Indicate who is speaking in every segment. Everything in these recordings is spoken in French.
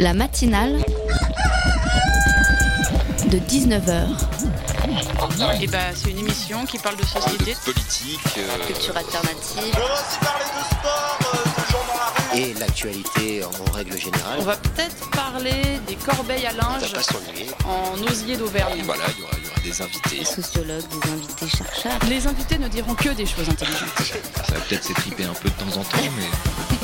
Speaker 1: La matinale de 19h.
Speaker 2: Et bah, c'est une émission qui parle de société,
Speaker 3: politique, euh,
Speaker 1: Culture alternative.
Speaker 4: On va aussi parler de sport, euh, de gens dans la rue.
Speaker 5: et l'actualité en règle générale.
Speaker 2: On va peut-être parler des corbeilles à linge
Speaker 5: pas
Speaker 2: en osier d'Auvergne.
Speaker 3: voilà, il y aura, il y aura des invités.
Speaker 1: Sociologues, des invités chercheurs.
Speaker 2: Les invités ne diront que des choses intelligentes.
Speaker 3: Ça va peut-être s'étriper un peu de temps en temps, mais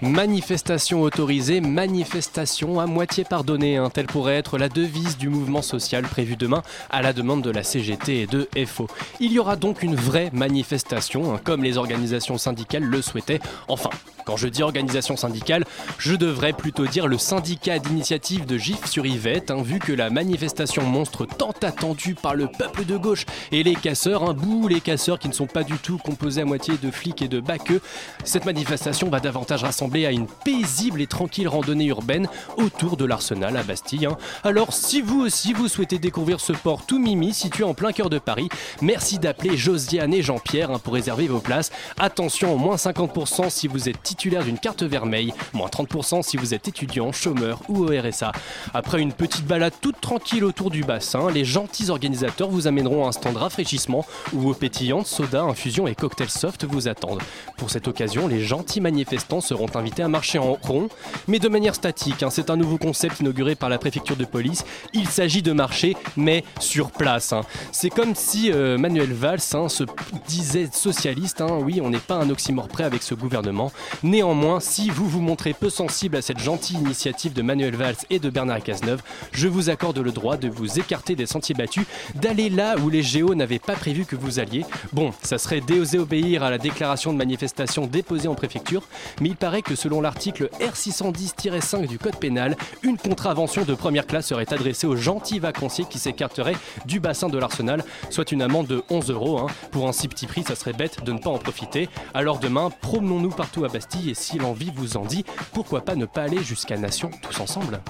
Speaker 6: Manifestation autorisée, manifestation à moitié pardonnée, hein, telle pourrait être la devise du mouvement social prévu demain à la demande de la CGT et de FO. Il y aura donc une vraie manifestation, hein, comme les organisations syndicales le souhaitaient. Enfin, quand je dis organisation syndicale, je devrais plutôt dire le syndicat d'initiative de GIF sur Yvette, hein, vu que la manifestation monstre tant attendue par le peuple de gauche et les casseurs, un bout les casseurs qui ne sont pas du tout composés à moitié de flics et de baqueux, cette manifestation va davantage rassembler à une paisible et tranquille randonnée urbaine autour de l'arsenal à Bastille. hein. Alors si vous aussi vous souhaitez découvrir ce port tout mimi situé en plein cœur de Paris, merci d'appeler Josiane et Jean-Pierre hein, pour réserver vos places. Attention, moins 50% si vous êtes titulaire d'une carte vermeille, moins 30% si vous êtes étudiant, chômeur ou au RSA. Après une petite balade toute tranquille autour du bassin, les gentils organisateurs vous amèneront à un stand rafraîchissement où eau pétillante, soda, infusion et cocktail soft vous attendent. Pour cette occasion, les gentils manifestants seront invités à marcher en rond, mais de manière statique. hein. C'est un nouveau concept inauguré par la préfecture de police. Il s'agit de marcher, mais sur place. hein. C'est comme si euh, Manuel Valls hein, se disait socialiste. Oui, on n'est pas un oxymore près avec ce gouvernement. Néanmoins, si vous vous montrez peu sensible à cette gentille initiative de Manuel Valls et de Bernard Cazeneuve, je vous accorde le droit de vous écarter des sentiers battus, d'aller là où les géos n'avaient pas prévu que vous alliez. Bon, ça serait déoser obéir à la déclaration de manifestation déposée en préfecture, mais il paraît que selon l'article R610-5 du Code pénal, une contravention de première classe serait adressée aux gentils vacanciers qui s'écarteraient du bassin de l'arsenal, soit une amende de 11 euros. hein. Pour un si petit prix, ça serait bête de ne pas en profiter. Alors demain, promenons-nous partout à Bastille et si l'envie vous en dit, pourquoi pas ne pas aller jusqu'à Nation tous ensemble?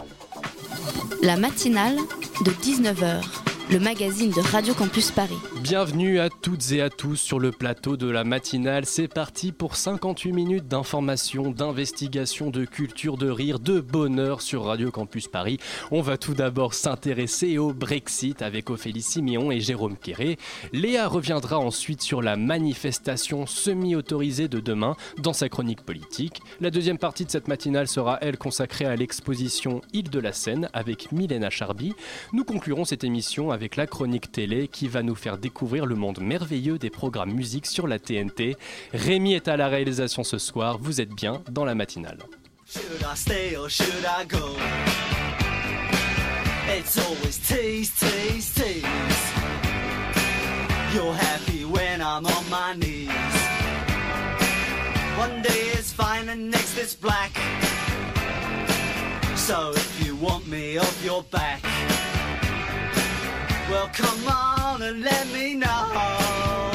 Speaker 1: La matinale de 19h, le magazine de Radio Campus Paris.
Speaker 6: Bienvenue à toutes et à tous sur le plateau de la matinale. C'est parti pour 58 minutes d'information, d'investigation, de culture, de rire, de bonheur sur Radio Campus Paris. On va tout d'abord s'intéresser au Brexit avec Ophélie Siméon et Jérôme Quéré. Léa reviendra ensuite sur la manifestation semi-autorisée de demain dans sa chronique politique. La deuxième partie de cette matinale sera, elle, consacrée à l'exposition Île de la Seine avec Milena Charby. Nous conclurons cette émission avec la chronique télé qui va nous faire découvrir le monde merveilleux des programmes musique sur la TNT. Rémi est à la réalisation ce soir, vous êtes bien dans la matinale.
Speaker 4: One day fine and next black. So if you want me off your back, well come on and let me know.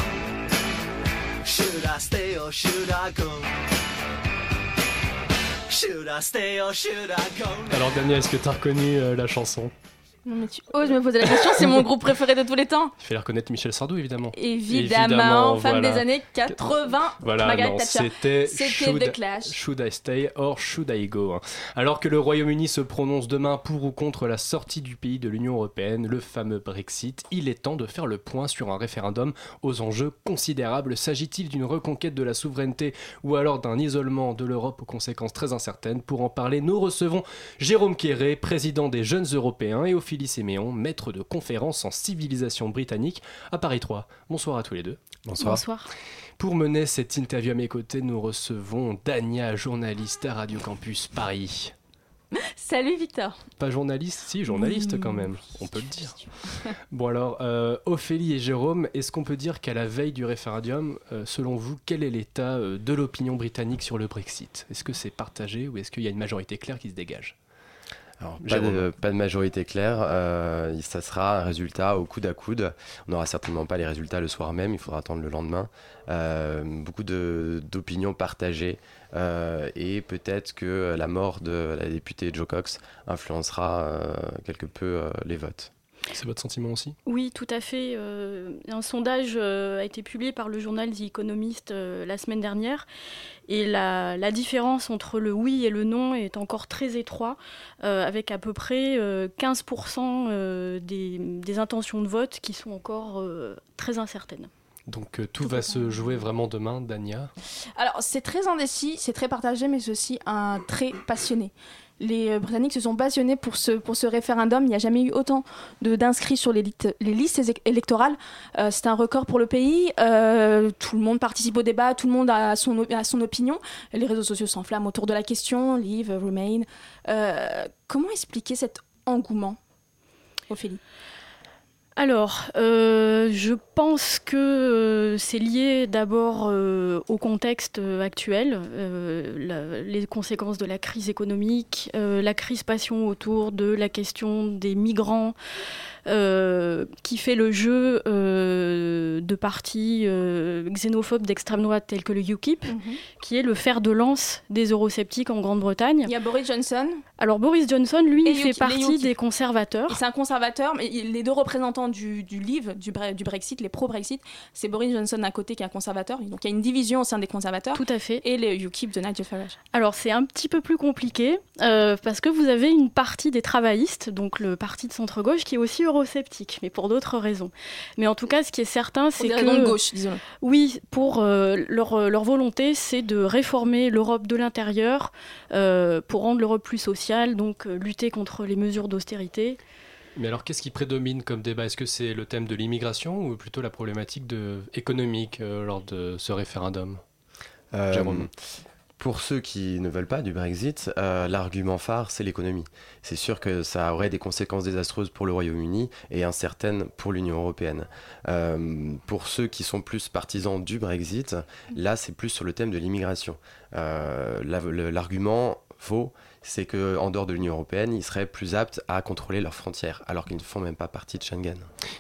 Speaker 4: Should I stay or should I go? Should I stay or should I go?
Speaker 6: Alors Daniel, est-ce que tu as reconnu euh, la chanson?
Speaker 7: Non mais tu oses me poser la question, c'est mon groupe préféré de tous les temps.
Speaker 6: Il fallait reconnaître Michel Sardou évidemment.
Speaker 7: Évidemment,
Speaker 6: Évidemment,
Speaker 7: femme
Speaker 6: voilà.
Speaker 7: des années 80,
Speaker 6: Voilà,
Speaker 7: Margaret Thatcher.
Speaker 6: c'était
Speaker 7: The Clash.
Speaker 6: should I stay or should I go hein. Alors que le Royaume-Uni se prononce demain pour ou contre la sortie du pays de l'Union Européenne, le fameux Brexit, il est temps de faire le point sur un référendum aux enjeux considérables. S'agit-il d'une reconquête de la souveraineté ou alors d'un isolement de l'Europe aux conséquences très incertaines? Pour en parler, nous recevons Jérôme Quéré, président des Jeunes Européens, et Ophélie Séméon, maître de conférences en civilisation britannique à Paris 3. Bonsoir à tous les deux.
Speaker 7: Bonsoir.
Speaker 6: Pour mener cette interview à mes côtés, nous recevons Dania, journaliste à Radio Campus Paris.
Speaker 7: Salut Victor.
Speaker 6: Pas journaliste, si, journaliste quand même, on peut le dire. Bon alors, euh, Ophélie et Jérôme, est-ce qu'on peut dire qu'à la veille du référendum, euh, selon vous, quel est l'état euh, de l'opinion britannique sur le Brexit? Est-ce que c'est partagé ou est-ce qu'il y a une majorité claire qui se dégage?
Speaker 8: Alors, pas, de, pas de majorité claire, euh, ça sera un résultat au coude à coude. On n'aura certainement pas les résultats le soir même, il faudra attendre le lendemain. Euh, beaucoup d'opinions partagées euh, et peut-être que la mort de la députée Joe Cox influencera euh, quelque peu les votes.
Speaker 6: C'est votre sentiment aussi?
Speaker 9: Oui, tout à fait. Euh, un sondage euh, a été publié par le journal The Economist euh, la semaine dernière. Et la, la différence entre le oui et le non est encore très étroite, euh, avec à peu près euh, 15% euh, des, des intentions de vote qui sont encore euh, très incertaines.
Speaker 6: Donc euh, tout va se jouer vraiment demain, Dania?
Speaker 7: Alors, c'est très indécis, c'est très partagé, mais c'est aussi un très passionné. Les euh, Britanniques se sont passionnés pour ce, pour ce référendum. Il n'y a jamais eu autant d'inscrits sur les, listes éle- électorales. Euh, c'est un record pour le pays. Euh, tout le monde participe au débat, tout le monde a son, opinion. Les réseaux sociaux s'enflamment autour de la question. Leave, remain. Comment expliquer cet engouement, Ophélie?
Speaker 9: Alors, euh, je pense que euh, c'est lié d'abord euh, au contexte euh, actuel, les conséquences de la crise économique, la crispation autour de la question des migrants, qui fait le jeu euh, de partis euh, xénophobes d'extrême droite tels que le UKIP, qui est le fer de lance des eurosceptiques en Grande-Bretagne.
Speaker 7: Il y a Boris Johnson.
Speaker 9: Alors Boris Johnson, lui,
Speaker 7: Et
Speaker 9: il fait
Speaker 7: UKIP,
Speaker 9: partie des conservateurs.
Speaker 7: C'est un conservateur, mais il- les deux représentants du, du Leave, du, Bre- du Brexit, les pro-Brexit, c'est Boris Johnson d'un côté qui est un conservateur. Donc il y a une division au sein des conservateurs.
Speaker 9: Tout à fait.
Speaker 7: Et les UKIP de Nigel Farage.
Speaker 9: Alors c'est un petit peu plus compliqué euh, parce que vous avez une partie des travaillistes, donc le parti de centre-gauche, qui est aussi eurosceptique, mais pour d'autres raisons. Mais en tout cas, ce qui est certain, c'est que
Speaker 7: de gauche, disons.
Speaker 9: oui, pour euh, leur, euh, leur volonté, c'est de réformer l'Europe de l'intérieur euh, pour rendre l'Europe plus sociale, donc lutter contre les mesures d'austérité.
Speaker 6: Mais alors qu'est-ce qui prédomine comme débat? Est-ce que c'est le thème de l'immigration ou plutôt la problématique de... économique euh, lors de ce référendum?
Speaker 8: Euh,
Speaker 6: Jérôme.
Speaker 8: Pour ceux qui ne veulent pas du Brexit, euh, l'argument phare, c'est l'économie. C'est sûr que ça aurait des conséquences désastreuses pour le Royaume-Uni et incertaines pour l'Union européenne. Euh, pour ceux qui sont plus partisans du Brexit, là, c'est plus sur le thème de l'immigration. Euh, L'argument faux, c'est qu'en dehors de l'Union européenne, ils seraient plus aptes à contrôler leurs frontières, alors qu'ils ne font même pas partie de Schengen.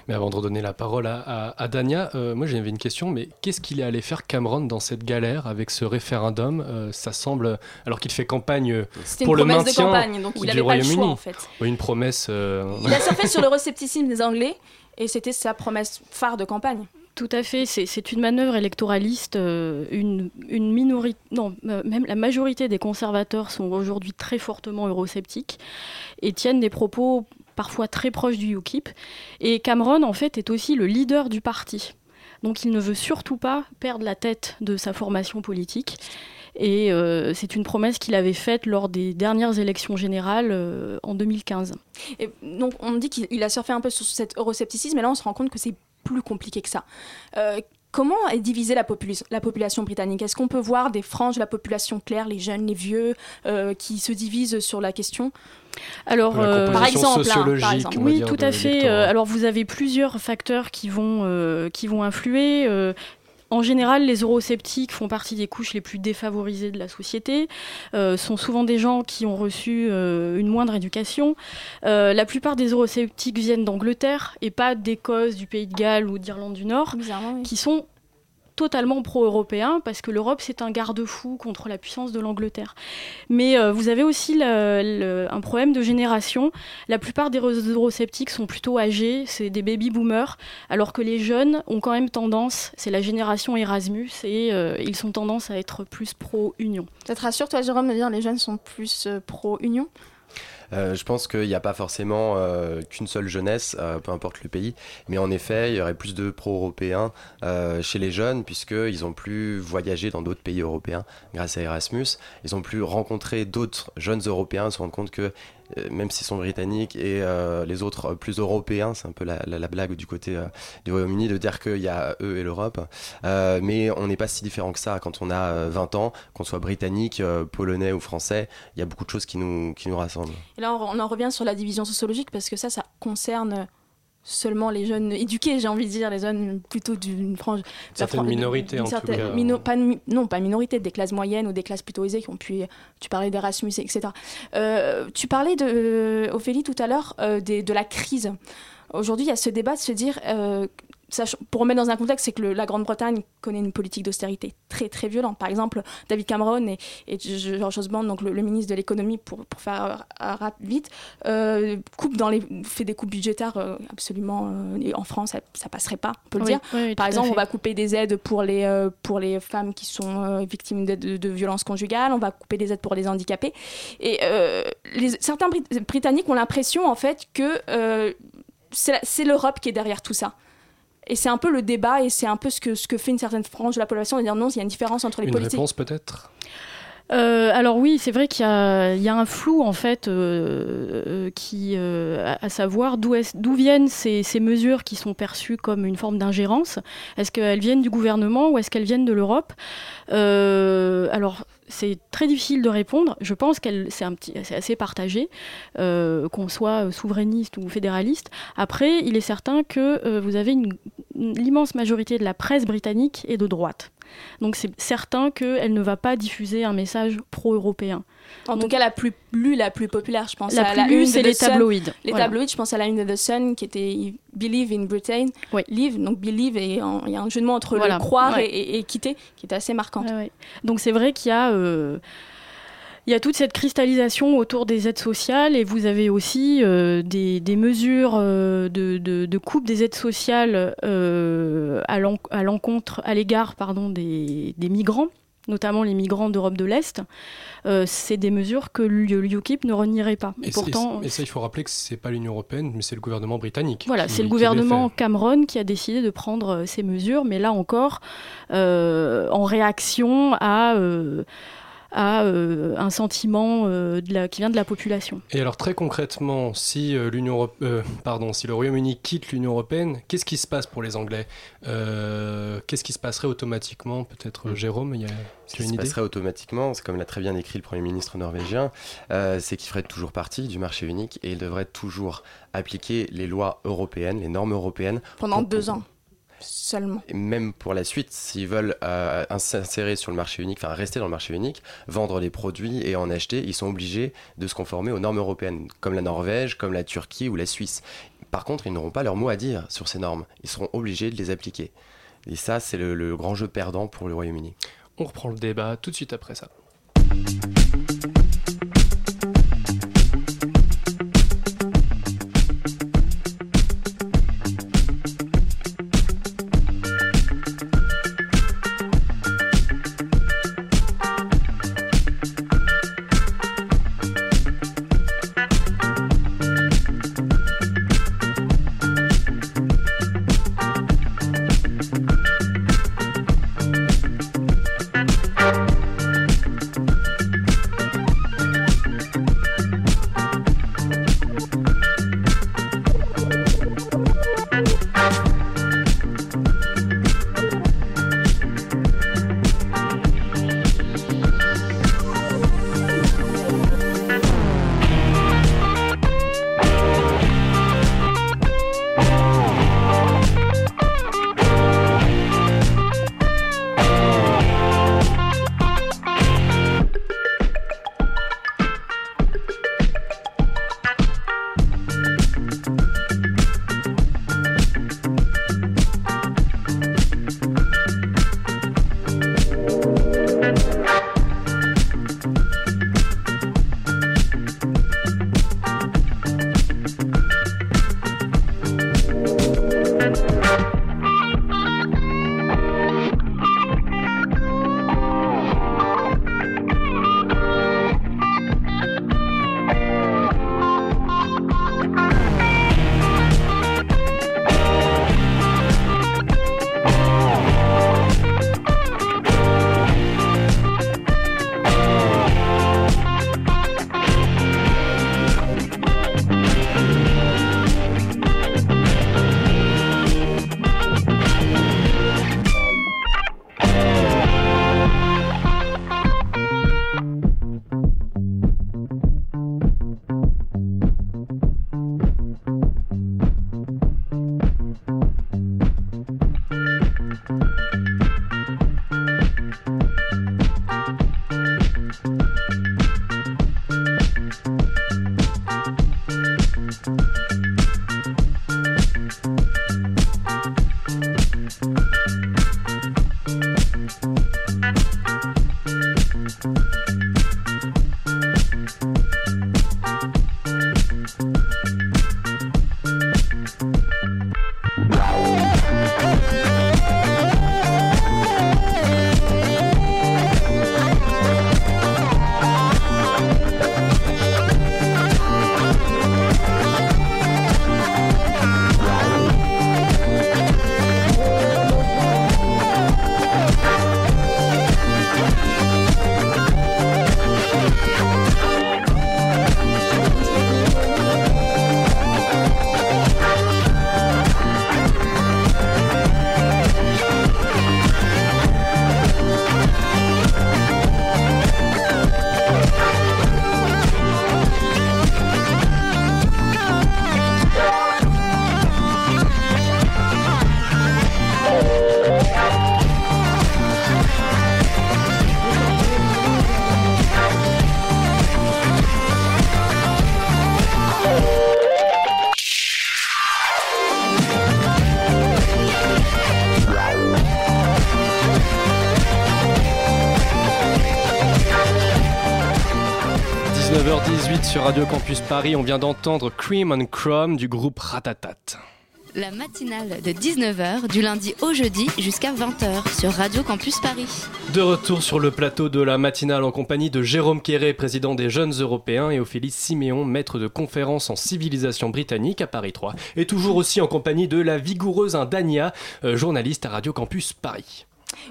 Speaker 6: Mais avant de redonner la parole à, à- à Dania, euh, moi j'avais une question, mais qu'est-ce qu'il est allé faire Cameron dans cette galère avec ce référendum? Euh, Ça semble, alors qu'il fait campagne euh, pour le
Speaker 7: promesse de
Speaker 6: maintien
Speaker 7: campagne, donc il
Speaker 6: du
Speaker 7: n'avait pas le choix
Speaker 6: Royaume-Uni.
Speaker 7: en fait.
Speaker 6: Oui, une promesse. euh,
Speaker 7: Il a surfé sur le récepticisme des Anglais et c'était sa promesse phare de campagne.
Speaker 9: Tout à fait, c'est une manœuvre électoraliste. euh, une, minorité, non, euh, même la majorité des conservateurs sont aujourd'hui très fortement eurosceptiques et tiennent des propos parfois très proches du UKIP. Et Cameron, en fait, est aussi le leader du parti. Donc il ne veut surtout pas perdre la tête de sa formation politique. Et euh, c'est une promesse qu'il avait faite lors des dernières élections générales en 2015.
Speaker 7: Et donc on dit qu'il il a surfé un peu sur cet euroscepticisme, mais là on se rend compte que c'est plus compliqué que ça. Euh, comment est divisée la, population- la population britannique? Est-ce qu'on peut voir des franges de la population claire, les jeunes, les vieux, euh, qui se divisent sur la question?
Speaker 9: Alors, euh,
Speaker 7: par exemple, hein, par exemple.
Speaker 9: Oui, tout à fait. Euh, alors, vous avez plusieurs facteurs qui vont, euh, qui vont influer. En général, les eurosceptiques font partie des couches les plus défavorisées de la société, euh, sont souvent des gens qui ont reçu euh, une moindre éducation. Euh, la plupart des eurosceptiques viennent d'Angleterre et pas d'Écosse, du Pays de Galles ou d'Irlande du Nord,
Speaker 7: oui.
Speaker 9: qui sont totalement pro-européens parce que l'Europe c'est un garde-fou contre la puissance de l'Angleterre. Mais euh, vous avez aussi un problème de génération. La plupart des eurosceptiques sont plutôt âgés, c'est des baby-boomers, alors que les jeunes ont quand même tendance, c'est la génération Erasmus, et euh, ils sont tendance à être plus pro-Union.
Speaker 7: Ça te rassure, toi, Jérôme, de dire les jeunes sont plus euh, pro-union?
Speaker 8: Euh, je pense qu'il n'y a pas forcément euh, qu'une seule jeunesse, euh, peu importe le pays, mais en effet, il y aurait plus de pro-européens chez les jeunes, puisqu'ils ont plus voyagé dans d'autres pays européens grâce à Erasmus. Ils ont plus rencontré d'autres jeunes européens, se rendent compte que même s'ils sont britanniques et euh, les autres euh, plus européens, c'est un peu la, la- la blague du côté euh, du Royaume-Uni de dire qu'il y a eux et l'Europe, Euh, mais on n'est pas si différent que ça quand on a euh, 20 ans, qu'on soit britannique, euh, polonais ou français, il y a beaucoup de choses qui nous, qui nous rassemblent.
Speaker 7: Et là, on en revient sur la division sociologique parce que ça, ça concerne seulement les jeunes éduqués, j'ai envie de dire, les jeunes plutôt d'une frange.
Speaker 6: Certaines
Speaker 7: fran-
Speaker 6: minorités, en tout
Speaker 7: certaine
Speaker 6: cas.
Speaker 7: mino- pas de non, pas minorité, des classes moyennes ou des classes plutôt aisées qui ont pu. Tu parlais d'Erasmus, etc. Euh, tu parlais de Ophélie tout à l'heure euh, de la crise. Aujourd'hui, il y a ce débat de se dire. Pour remettre dans un contexte, c'est que le- la Grande-Bretagne connaît une politique d'austérité très très violente. Par exemple, David Cameron et, et George Osborne, donc le, le ministre de l'économie, pour, pour faire vite, euh, coupe dans les, fait des coupes budgétaires euh, absolument. euh, et en France, ça, ça passerait pas, on peut le
Speaker 9: Oui,
Speaker 7: dire.
Speaker 9: oui,
Speaker 7: Par exemple, on va couper des aides pour les, euh, pour les femmes qui sont victimes de, de- de violences conjugales, on va couper des aides pour les handicapés. Et les, certains Brit- Britanniques ont l'impression, en fait, que c'est l'Europe qui est derrière tout ça. Et c'est un peu le débat et c'est un peu ce que, ce que fait une certaine frange de la population de dire non, il y a une différence entre les
Speaker 6: Une
Speaker 7: politiques.
Speaker 6: réponse peut-être?
Speaker 9: Euh, alors oui, c'est vrai qu'il y, a il y a un flou en fait euh, euh, qui, euh, à, à savoir d'où est- d'où viennent ces, ces mesures qui sont perçues comme une forme d'ingérence. Est-ce qu'elles viennent du gouvernement ou est-ce qu'elles viennent de l'Europe? Euh, Alors c'est très difficile de répondre. Je pense qu'elle c'est un petit, c'est assez partagé, euh, qu'on soit souverainiste ou fédéraliste. Après, il est certain que euh, vous avez l'immense majorité de la presse britannique est de droite. Donc c'est certain qu'elle ne va pas diffuser un message pro-européen.
Speaker 7: En tout cas, la plus lue, la plus populaire, je pense.
Speaker 9: La
Speaker 7: à
Speaker 9: plus lue, c'est
Speaker 7: The
Speaker 9: les
Speaker 7: Sun.
Speaker 9: tabloïds.
Speaker 7: Les
Speaker 9: Voilà.
Speaker 7: tabloïds, je pense à la une de The Sun qui était Believe in Britain.
Speaker 9: Oui.
Speaker 7: Live, donc Believe, et il y a un jeu de mots entre
Speaker 9: Voilà.
Speaker 7: le croire
Speaker 9: Ouais.
Speaker 7: et, et- et quitter qui était assez marquant.
Speaker 9: Ouais. Donc c'est vrai qu'il y a, euh, il y a toute cette cristallisation autour des aides sociales et vous avez aussi euh, des, des mesures euh, de, de- de coupe des aides sociales euh, à l'en- à l'encontre, à l'égard pardon, des, des migrants notamment les migrants d'Europe de l'Est, c'est des mesures que l'UKIP ne renierait pas.
Speaker 6: Et,
Speaker 9: pourtant,
Speaker 6: et ça, il faut rappeler que c'est pas l'Union européenne, mais c'est le gouvernement britannique.
Speaker 9: Voilà, c'est le gouvernement. Cameron qui a décidé de prendre ces mesures, mais là encore, en réaction à, à euh, un sentiment euh, de la- qui vient de la population.
Speaker 6: Et alors très concrètement, si euh, l'Union euh, pardon, si le Royaume-Uni quitte l'Union européenne, qu'est-ce qui se passe pour les Anglais? Euh, Qu'est-ce qui se passerait automatiquement? Peut-être Jérôme, il y a
Speaker 8: Ce
Speaker 6: tu as
Speaker 8: qui se passerait automatiquement, c'est comme l'a très bien décrit le Premier ministre norvégien, euh, c'est qu'il ferait toujours partie du marché unique et il devrait toujours appliquer les lois européennes, les normes européennes.
Speaker 7: Pendant
Speaker 8: pour-
Speaker 7: deux ans seulement.
Speaker 8: Et même pour la suite, s'ils veulent euh, s'insérer sur le marché unique, enfin rester dans le marché unique, vendre les produits et en acheter, ils sont obligés de se conformer aux normes européennes, comme la Norvège, comme la Turquie ou la Suisse. Par contre, ils n'auront pas leur mot à dire sur ces normes. Ils seront obligés de les appliquer. Et ça, c'est le, le grand jeu perdant pour le Royaume-Uni.
Speaker 6: On reprend le débat tout de suite après ça. Radio Campus Paris, on vient d'entendre Cream and Chrome du groupe Ratatat.
Speaker 1: La matinale de 19h du lundi au jeudi jusqu'à 20h sur Radio Campus Paris.
Speaker 6: De retour sur le plateau de la matinale en compagnie de Jérôme Quéré, président des Jeunes Européens, et Ophélie Siméon, maître de conférence en civilisation britannique à Paris 3. Et toujours aussi en compagnie de la vigoureuse Indania, euh, journaliste à Radio Campus Paris.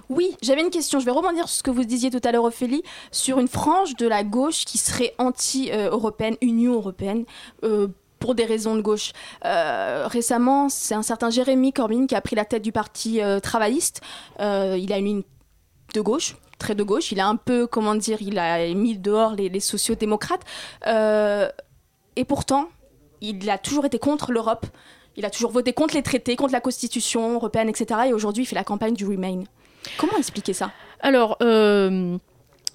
Speaker 7: Oui, j'avais une question. Je vais rebondir sur ce que vous disiez tout à l'heure, Ophélie, sur une frange de la gauche qui serait anti-européenne, Union européenne. euh, pour des raisons de gauche. Euh, récemment, c'est un certain Jérémy Corbyn qui a pris la tête du parti euh, travailliste. Il a une ligne de gauche, très de gauche. Il a un peu, comment dire, il a mis dehors les, les sociodémocrates. Et pourtant, il a toujours été contre l'Europe. Il a toujours voté contre les traités, contre la Constitution européenne, etc. Et aujourd'hui, il fait la campagne du Remain. Comment expliquer ça?
Speaker 9: Alors, euh,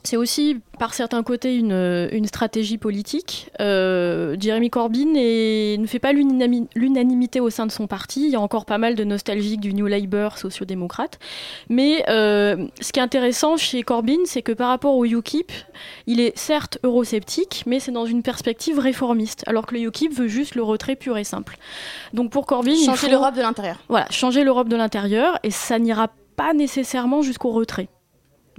Speaker 9: c'est aussi par certains côtés une, une stratégie politique. Euh, Jeremy Corbyn est- ne fait pas l'unanimi- l'unanimité au sein de son parti. Il y a encore pas mal de nostalgiques du New Labour sociodémocrate. Mais euh, ce qui est intéressant chez Corbyn, c'est que par rapport au UKIP, il est certes eurosceptique, mais c'est dans une perspective réformiste, alors que le UKIP veut juste le retrait pur et simple. Donc pour Corbyn,
Speaker 7: Changer l'Europe de l'intérieur.
Speaker 9: voilà, changer l'Europe de l'intérieur et ça n'ira pas nécessairement jusqu'au retrait.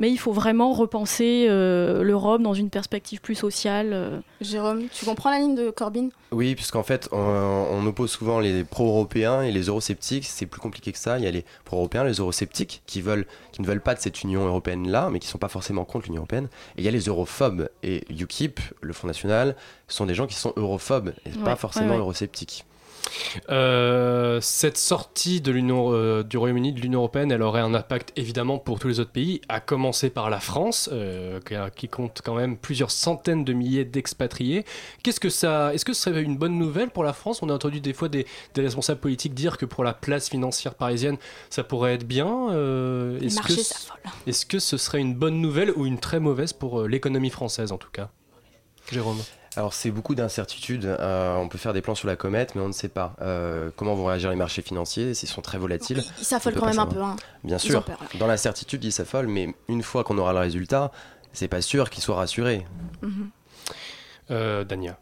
Speaker 9: Mais il faut vraiment repenser euh, l'Europe dans une perspective plus sociale. euh.
Speaker 7: Jérôme, tu comprends la ligne de Corbyn?
Speaker 8: Oui, puisqu'en fait, on, on oppose souvent les pro-européens et les eurosceptiques. C'est plus compliqué que ça. Il y a les pro-européens, les eurosceptiques, qui, veulent, qui ne veulent pas de cette Union européenne-là, mais qui ne sont pas forcément contre l'Union européenne. Et il y a les europhobes. Et UKIP, le Front National, sont des gens qui sont europhobes et
Speaker 9: Ouais,
Speaker 8: pas forcément
Speaker 9: ouais, ouais.
Speaker 8: eurosceptiques.
Speaker 6: Euh, cette sortie de l'Union, euh, du Royaume-Uni de l'Union européenne, elle aurait un impact évidemment pour tous les autres pays, à commencer par la France, euh, qui, compte quand même plusieurs centaines de milliers d'expatriés. Qu'est-ce que ça, est-ce que ce serait une bonne nouvelle pour la France? On a entendu des fois des, des responsables politiques dire que pour la place financière parisienne, ça pourrait être bien. est-ce que,
Speaker 7: s'affole.
Speaker 6: est-ce que ce serait une bonne nouvelle ou une très mauvaise pour l'économie française en tout cas? Jérôme.
Speaker 8: Alors c'est beaucoup d'incertitudes. Euh, on peut faire des plans sur la comète, mais on ne sait pas euh, comment vont réagir les marchés financiers. S'ils sont très volatiles,
Speaker 7: Ils s'affolent quand même un peu. hein.
Speaker 8: bien
Speaker 7: Ils
Speaker 8: sûr.
Speaker 7: peur.
Speaker 8: Dans l'incertitude, ils s'affolent, mais une fois qu'on aura le résultat, c'est pas sûr qu'ils soient rassurés.
Speaker 7: Mhm.
Speaker 6: Euh, Dania.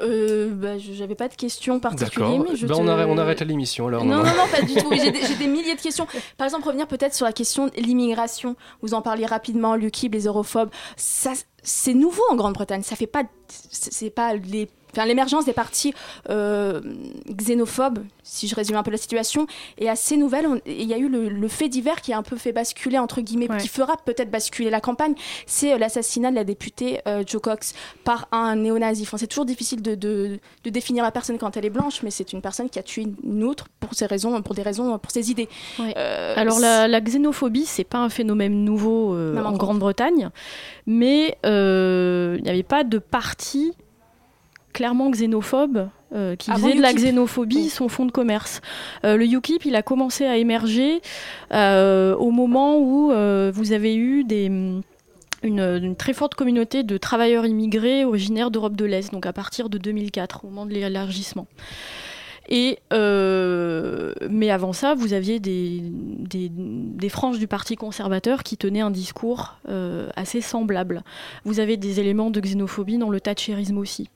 Speaker 7: Euh, bah, j'avais pas de questions particulières, mais je
Speaker 6: Bah,
Speaker 7: te-
Speaker 6: on, arrête, on arrête l'émission alors.
Speaker 7: Non, non, non, pas du tout. J'ai des, j'ai des milliers de questions. Par exemple, revenir peut-être sur la question de l'immigration. Vous en parliez rapidement, l'UKIP, les europhobes. Ça, c'est nouveau en Grande-Bretagne. Ça fait pas, c'est pas les, enfin, l'émergence des partis euh, xénophobes, si je résume un peu la situation, est assez nouvelle. Il y a eu le, le fait divers qui a un peu fait basculer entre guillemets,
Speaker 9: Ouais.
Speaker 7: qui fera peut-être basculer la campagne. C'est euh, l'assassinat de la députée euh, Jo Cox par un néo-nazi. Enfin, c'est toujours difficile de, de, de définir la personne quand elle est blanche, mais c'est une personne qui a tué une autre pour ses raisons, pour des raisons, pour ses idées.
Speaker 9: Ouais.
Speaker 7: Euh,
Speaker 9: Alors la, la xénophobie, c'est pas un phénomène nouveau
Speaker 7: en.
Speaker 9: Grande-Bretagne, mais il n'y avait pas de parti clairement xénophobe euh, qui faisait de la xénophobie son fond de commerce. Euh, le UKIP, il a commencé à émerger euh, au moment où vous avez eu des une, une très forte communauté de travailleurs immigrés originaires d'Europe de l'Est, donc à partir de 2004, au moment de l'élargissement. Et euh, mais avant ça, vous aviez des, des, des franges du Parti conservateur qui tenaient un discours euh, assez semblable. Vous avez des éléments de xénophobie dans le thatcherisme aussi.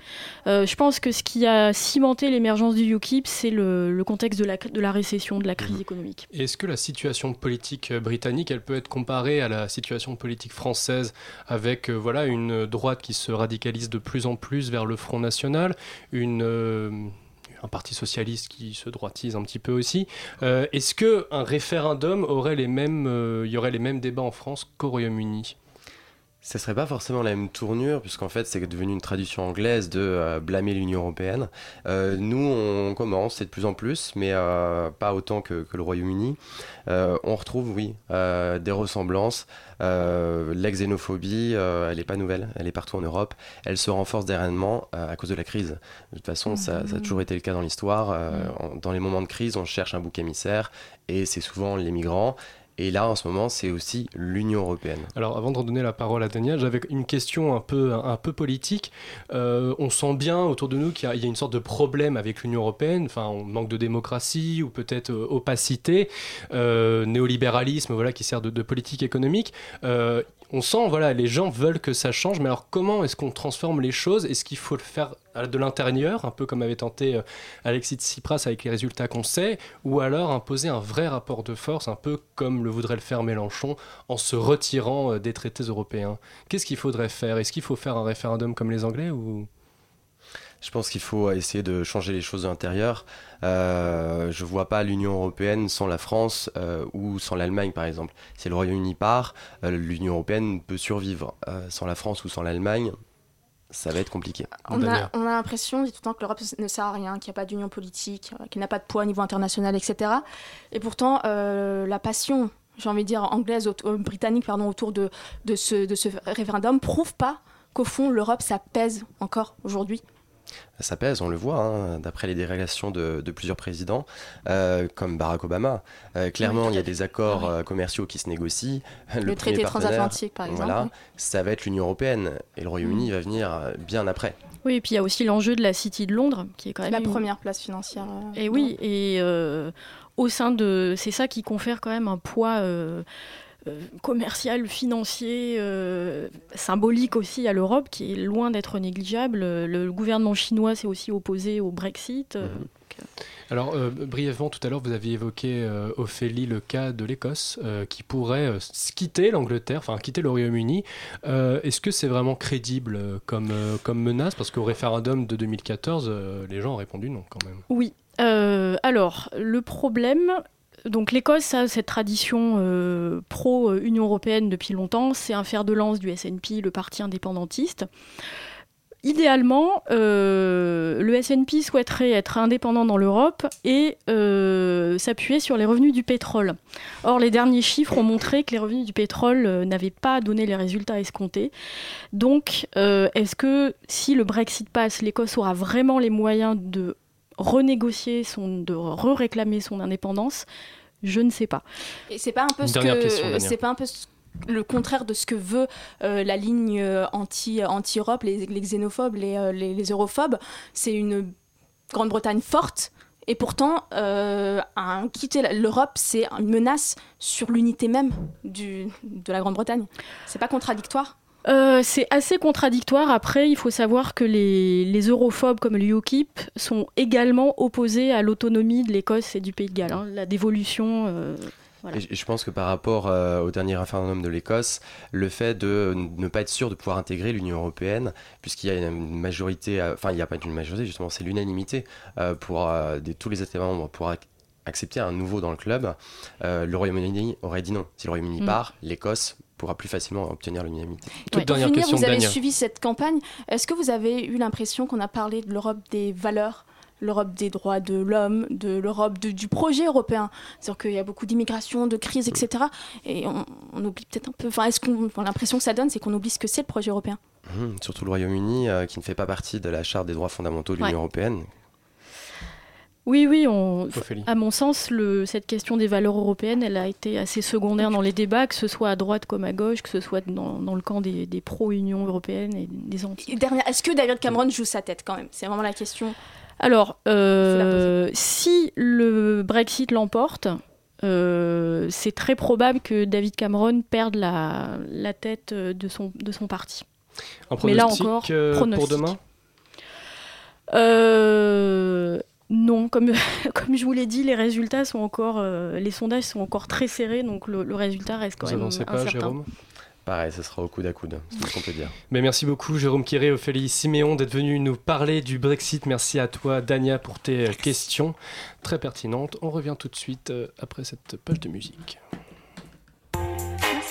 Speaker 9: Euh, je pense que ce qui a cimenté l'émergence du UKIP, c'est le, le contexte de la, de la récession, de la crise économique.
Speaker 6: Est-ce que la situation politique euh, britannique, elle peut être comparée à la situation politique française, avec euh, voilà une droite qui se radicalise de plus en plus vers le Front National, une un parti socialiste qui se droitise un petit peu aussi. Euh, Est-ce que un référendum aurait les mêmes, euh, y aurait les mêmes débats en France qu'au Royaume-Uni?
Speaker 8: Ce serait pas forcément la même tournure, puisqu'en fait c'est devenu une tradition anglaise de euh, blâmer l'Union Européenne. Euh, nous, on commence, c'est de plus en plus, mais euh, pas autant que, que le Royaume-Uni. On retrouve, oui, des ressemblances. La xénophobie, elle n'est pas nouvelle, elle est partout en Europe. Elle se renforce dernièrement à cause de la crise. De toute façon, ça, ça a toujours été le cas dans l'histoire. En- dans les moments de crise, on cherche un bouc émissaire, et c'est souvent les migrants. Et là, en ce moment, c'est aussi l'Union Européenne.
Speaker 6: Alors, avant de redonner la parole à Daniel, j'avais une question un peu, un, peu politique. Euh, on sent bien autour de nous qu'il y, a- une sorte de problème avec l'Union européenne. Enfin, on manque de démocratie ou peut-être euh, opacité, euh, néolibéralisme, voilà, qui sert de politique économique. On sent, voilà, les gens veulent que ça change, mais alors comment est-ce qu'on transforme les choses? Est-ce qu'il faut le faire de l'intérieur, un peu comme avait tenté euh, Alexis Tsipras avec les résultats qu'on sait, ou alors imposer un vrai rapport de force, un peu comme le voudrait le faire Mélenchon, en se retirant euh, des traités européens? Qu'est-ce qu'il faudrait faire? Est-ce qu'il faut faire un référendum comme les Anglais
Speaker 8: je pense qu'il faut essayer de changer les choses de l'intérieur. Euh, je vois pas l'Union européenne sans la France euh, ou sans l'Allemagne, par exemple. Si le Royaume-Uni part, euh, l'Union européenne peut survivre. Euh, sans la France ou sans l'Allemagne, ça va être compliqué.
Speaker 7: On a, on a l'impression, dit tout le temps, que l'Europe ne sert à rien, qu'il n'y a pas d'union politique, qu'il n'a pas de poids au niveau international, etc. Et pourtant, euh, la passion, j'ai envie de dire anglaise, aut- euh, britannique, pardon, autour de, de, ce, de ce référendum, prouve pas qu'au fond, l'Europe, ça pèse encore aujourd'hui.
Speaker 8: Ça pèse, on le voit, hein, d'après les dérélations de, de plusieurs présidents, euh, comme Barack Obama. Euh, clairement,
Speaker 7: Oui,
Speaker 8: il y a des accords
Speaker 7: Ah oui.
Speaker 8: euh, commerciaux qui se négocient.
Speaker 7: Le, traité transatlantique, par exemple.
Speaker 8: Voilà, ça va être l'Union européenne et le Royaume-Uni va venir bien après.
Speaker 9: Oui, et puis il y a aussi l'enjeu de la City de Londres, qui est quand même
Speaker 7: La
Speaker 9: une-
Speaker 7: première place financière. euh,
Speaker 9: Et oui, et euh, au sein de. C'est ça qui confère quand même un poids commercial, financier, euh, symbolique aussi à l'Europe, qui est loin d'être négligeable. Le gouvernement chinois s'est aussi opposé au Brexit. euh,
Speaker 8: Mhm.
Speaker 6: Alors, euh, brièvement, tout à l'heure, vous aviez évoqué, euh, Ophélie, le cas de l'Écosse, euh, qui pourrait euh, quitter l'Angleterre, enfin quitter le Royaume-Uni. Euh, Est-ce que c'est vraiment crédible euh, comme, euh, comme menace? Parce qu'au référendum de 2014, euh, les gens ont répondu non quand même.
Speaker 9: Oui. Euh, alors, le problème. Donc, l'Écosse a cette tradition euh, pro-Union européenne depuis longtemps. C'est un fer de lance du SNP, le parti indépendantiste. Idéalement, euh, le SNP souhaiterait être indépendant dans l'Europe et euh, s'appuyer sur les revenus du pétrole. Or, les derniers chiffres ont montré que les revenus du pétrole n'avaient pas donné les résultats escomptés. Donc, est-ce que si le Brexit passe, l'Écosse aura vraiment les moyens de renégocier, son, de re-réclamer son indépendance Je ne sais pas.
Speaker 7: Et c'est pas un peu
Speaker 6: Une
Speaker 7: ce que c'est pas un peu ce- le contraire de ce que veut euh, la ligne euh, anti anti Europe, les, les xénophobes, les, euh, les, les europhobes. C'est une Grande-Bretagne forte. Et pourtant, euh, un- quitter l'Europe, c'est une menace sur l'unité même du, de la Grande-Bretagne. C'est pas contradictoire?
Speaker 9: Euh, c'est assez contradictoire. Après, il faut savoir que les, les europhobes comme le UKIP sont également opposés à l'autonomie de l'Écosse et du Pays de Galles, hein, la dévolution. euh, Voilà.
Speaker 8: Et je- pense que par rapport euh, au dernier référendum de l'Écosse, le fait de ne pas être sûr de pouvoir intégrer l'Union européenne, puisqu'il y a une majorité, euh, enfin il n'y a pas une majorité, justement c'est l'unanimité euh, pour des- tous les États membres pour ac- accepter un nouveau dans le club, le Royaume-Uni aurait dit non. Si le Royaume-Uni
Speaker 9: Mm.
Speaker 8: part, l'Écosse pourra plus facilement obtenir l'unanimité.
Speaker 6: Toute
Speaker 9: Ouais.
Speaker 7: Pour
Speaker 6: dernière
Speaker 7: finir,
Speaker 6: question
Speaker 7: vous avez
Speaker 6: Dania.
Speaker 7: suivi cette campagne. Est-ce que vous avez eu l'impression qu'on a parlé de l'Europe des valeurs, l'Europe des droits de l'homme, de l'Europe du projet européen? C'est-à-dire qu'il y a beaucoup d'immigration, de crise, etc. Et on, on oublie peut-être un peu. Enfin, est-ce qu'on enfin, l'impression que ça donne, c'est qu'on oublie ce que c'est le projet européen?
Speaker 8: Mhm, surtout le Royaume-Uni euh, qui ne fait pas partie de la charte des droits fondamentaux de l'Union
Speaker 9: Ouais.
Speaker 8: européenne.
Speaker 9: Oui, oui, on... À mon sens, le- cette question des valeurs européennes, elle a été assez secondaire dans les débats, que ce soit à droite comme à gauche, que ce soit dans, dans le camp des, des pro-Union européenne et des anti.
Speaker 7: Est-ce que David Cameron joue sa tête quand même? C'est vraiment la question.
Speaker 9: Alors, euh, si le Brexit l'emporte, euh, c'est très probable que David Cameron perde la, la tête de son, de son parti.
Speaker 6: Un
Speaker 9: Mais là
Speaker 6: pronostic
Speaker 9: encore,
Speaker 6: euh, pour
Speaker 9: pronostic.
Speaker 6: demain?
Speaker 9: Euh, non, comme, comme je vous l'ai dit, les résultats sont encore, euh, les sondages sont encore très serrés, donc le, le résultat reste quand
Speaker 6: Vous
Speaker 9: même
Speaker 6: avancez pas,
Speaker 9: incertain.
Speaker 6: Jérôme?
Speaker 8: Pareil, ce sera au coude à coude, c'est tout ce qu'on peut dire.
Speaker 6: Mais merci beaucoup Jérôme Quiré, Ophélie Siméon d'être venu nous parler du Brexit. Merci à toi Dania pour tes euh, questions très pertinentes. On revient tout de suite euh, après cette page de musique.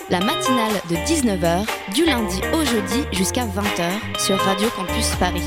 Speaker 1: La matinale de 19h, du lundi au jeudi jusqu'à 20h sur Radio Campus Paris.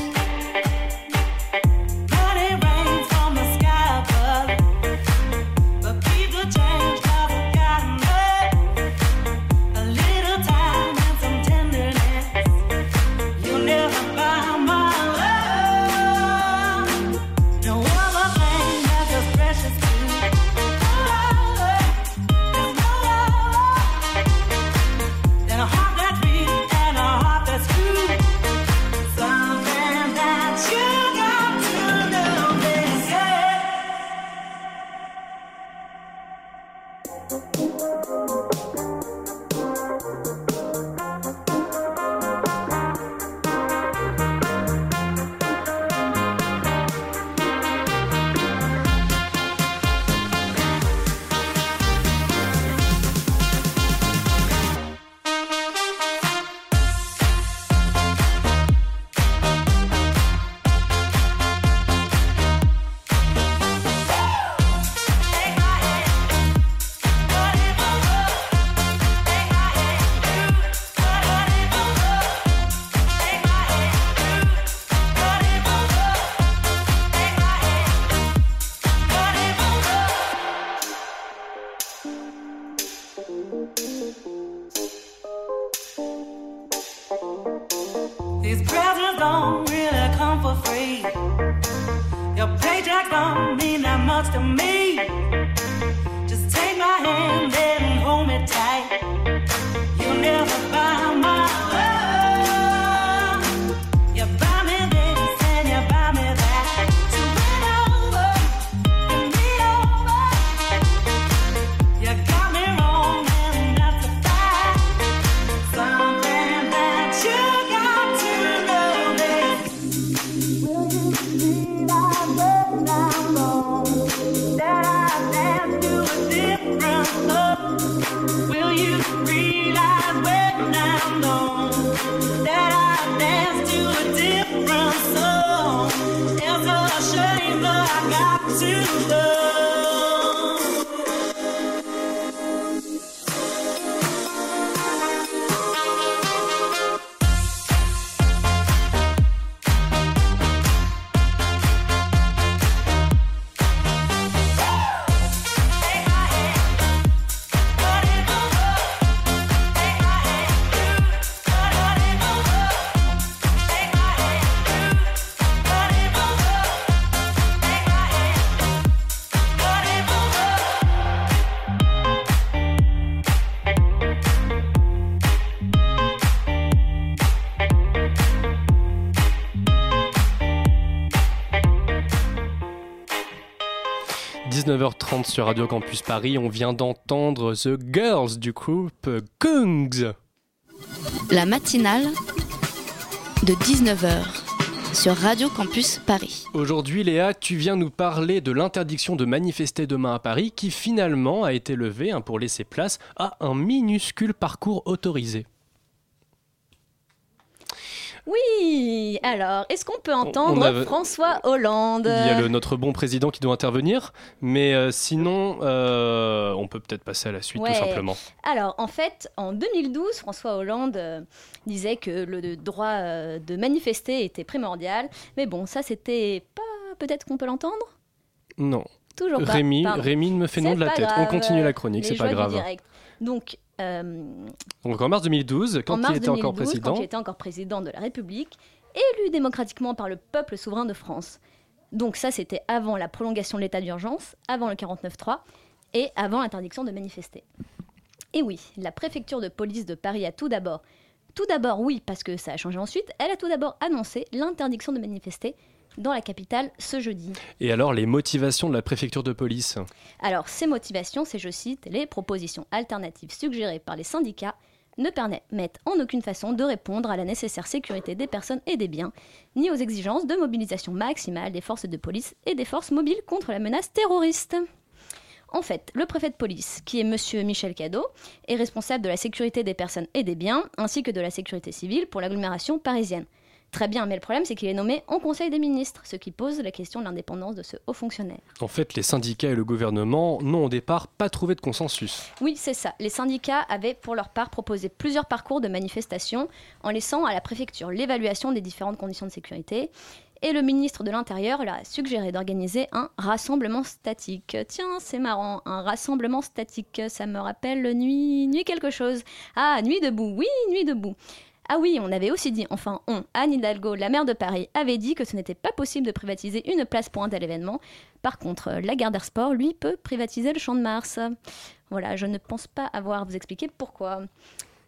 Speaker 10: To me.
Speaker 6: Sur Radio Campus Paris, on vient d'entendre The Girls du groupe Kungs.
Speaker 1: La matinale de 19h sur Radio Campus Paris.
Speaker 6: Aujourd'hui, Léa, tu viens nous parler de l'interdiction de manifester demain à Paris qui finalement a été levée hein, pour laisser place à un minuscule parcours autorisé.
Speaker 11: Oui, alors, est-ce qu'on peut entendre François Hollande
Speaker 6: Il y a le, notre bon président qui doit intervenir, mais euh, sinon, euh, on peut peut-être passer à la suite
Speaker 11: Ouais.
Speaker 6: tout simplement.
Speaker 11: Alors, en fait, en 2012, François Hollande euh, disait que le droit de manifester était primordial. Mais bon, ça, c'était pas. Peut-être qu'on peut l'entendre?
Speaker 6: Non.
Speaker 11: Toujours pas.
Speaker 6: Rémi. Rémi me fait nom de la tête. On continue la chronique, c'est pas grave.
Speaker 11: direct. Donc,
Speaker 6: Donc en mars 2012, quand
Speaker 11: en mars
Speaker 6: il était encore
Speaker 11: 2012,
Speaker 6: président,
Speaker 11: quand il était encore président de la République, élu démocratiquement par le peuple souverain de France. Donc ça, c'était avant la prolongation de l'état d'urgence, avant le 49-3 et avant l'interdiction de manifester. Et oui, la préfecture de police de Paris a tout d'abord, tout d'abord oui, parce que ça a changé ensuite, elle a tout d'abord annoncé l'interdiction de manifester dans la capitale ce jeudi.
Speaker 6: et alors les motivations de la préfecture de police
Speaker 11: Alors, ces motivations, c'est, je cite, les propositions alternatives suggérées par les syndicats ne permettent en aucune façon de répondre à la nécessaire sécurité des personnes et des biens, ni aux exigences de mobilisation maximale des forces de police et des forces mobiles contre la menace terroriste. En fait, le préfet de police, qui est monsieur Michel Cadot, est responsable de la sécurité des personnes et des biens, ainsi que de la sécurité civile pour l'agglomération parisienne. Très bien, mais le problème, c'est qu'il est nommé en Conseil des ministres, ce qui pose la question de l'indépendance de ce haut fonctionnaire.
Speaker 6: En fait, les syndicats et le gouvernement n'ont au départ pas trouvé de consensus.
Speaker 11: Oui, c'est ça. Les syndicats avaient pour leur part proposé plusieurs parcours de manifestation en laissant à la préfecture l'évaluation des différentes conditions de sécurité. Et le ministre de l'Intérieur leur a suggéré d'organiser un rassemblement statique. Tiens, c'est marrant, un rassemblement statique, ça me rappelle nuit, nuit quelque chose. Ah, nuit debout, oui, nuit debout. Ah oui, on avait aussi dit, enfin on, Anne Hidalgo, la maire de Paris, avait dit que ce n'était pas possible de privatiser une place pour un tel événement. Par contre, euh, la Gardère Sport, lui, peut privatiser le Champ de Mars. Voilà, je ne pense pas avoir vous expliquer pourquoi.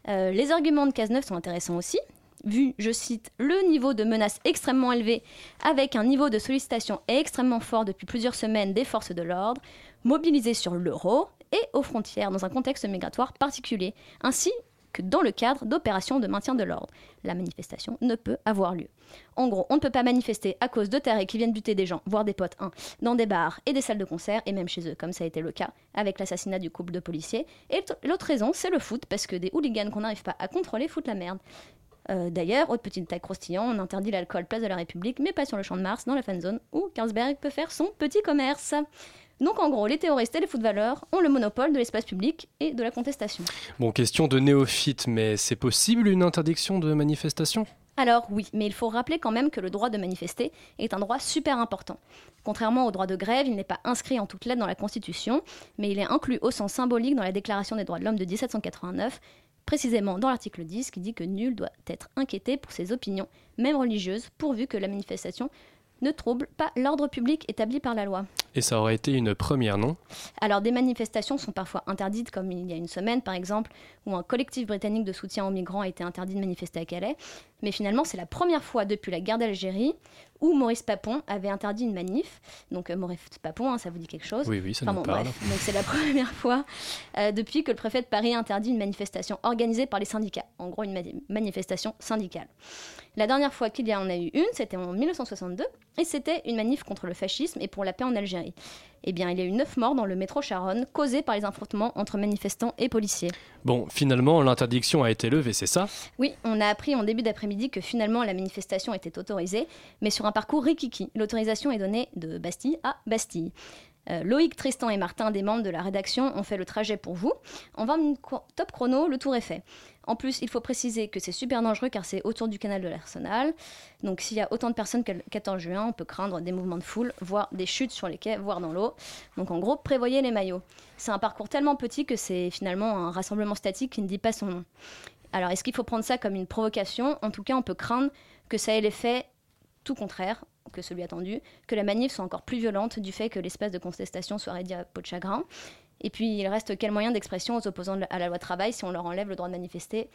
Speaker 11: Euh, les arguments de Cazeneuve sont intéressants aussi, vu, je cite, le niveau de menace extrêmement élevé, avec un niveau de sollicitation extrêmement fort depuis plusieurs semaines des forces de l'ordre, mobilisées sur l'euro et aux frontières dans un contexte migratoire particulier, ainsi que dans le cadre d'opérations de maintien de l'ordre. La manifestation ne peut avoir lieu. En gros, on ne peut pas manifester à cause de tarés qui viennent buter des gens, voire des potes, hein, dans des bars et des salles de concert, et même chez eux, comme ça a été le cas avec l'assassinat du couple de policiers. Et l'autre raison, c'est le foot, parce que des hooligans qu'on n'arrive pas à contrôler foutent la merde. Euh, D'ailleurs, autre petite taille croustillant, on interdit l'alcool place de la République, mais pas sur le champ de Mars, dans la fan zone, où Carlsberg peut faire son petit commerce. Donc en gros, les terroristes et les footballeurs ont le monopole de l'espace public et de la contestation.
Speaker 6: Bon, question de néophyte, mais c'est possible une interdiction de manifestation?
Speaker 11: Alors oui, mais il faut rappeler quand même que le droit de manifester est un droit super important. Contrairement au droit de grève, il n'est pas inscrit en toutes lettres dans la Constitution, mais il est inclus au sens symbolique dans la Déclaration des droits de l'homme de 1789, précisément dans l'article 10 qui dit que nul doit être inquiété pour ses opinions, même religieuses, pourvu que la manifestation ne trouble pas l'ordre public établi par la loi.
Speaker 6: Et ça aurait été une première, non?
Speaker 11: Alors des manifestations sont parfois interdites, comme il y a une semaine par exemple, où un collectif britannique de soutien aux migrants a été interdit de manifester à Calais. Mais finalement, c'est la première fois depuis la guerre d'Algérie où Maurice Papon avait interdit une manif. Donc euh, Maurice Papon, hein, ça vous dit quelque chose
Speaker 6: Oui, oui, ça
Speaker 11: Enfin
Speaker 6: nous
Speaker 11: bon,
Speaker 6: parle.
Speaker 11: bref, donc c'est la première fois euh, depuis que le préfet de Paris a interdit une manifestation organisée par les syndicats. En gros, une mani- manifestation syndicale. La dernière fois qu'il y en a eu une, c'était en 1962, et c'était une manif contre le fascisme et pour la paix en Algérie. Eh bien, il y a eu neuf morts dans le métro Charonne, causés par les affrontements entre manifestants et policiers.
Speaker 6: Bon, finalement, l'interdiction a été levée, c'est ça?
Speaker 11: Oui, on a appris en début d'après-midi que finalement la manifestation était autorisée, mais sur un parcours rikiki. L'autorisation est donnée de Bastille à Bastille. Euh, Loïc, Tristan et Martin, des membres de la rédaction, ont fait le trajet pour vous. En 20 minutes co- top chrono, le tour est fait. En plus, il faut préciser que c'est super dangereux car c'est autour du canal de l'Arsenal. Donc s'il y a autant de personnes que le 14 juin, on peut craindre des mouvements de foule, voire des chutes sur les quais, voire dans l'eau. Donc en gros, prévoyez les maillots. C'est un parcours tellement petit que c'est finalement un rassemblement statique qui ne dit pas son nom. Alors, est-ce qu'il faut prendre ça comme une provocation? En tout cas, on peut craindre que ça ait l'effet tout contraire que celui attendu, que la manif soit encore plus violente du fait que l'espace de contestation soit réduit à peau de chagrin. Et puis, il reste quel moyen d'expression aux opposants à la loi travail si on leur enlève le droit de manifester?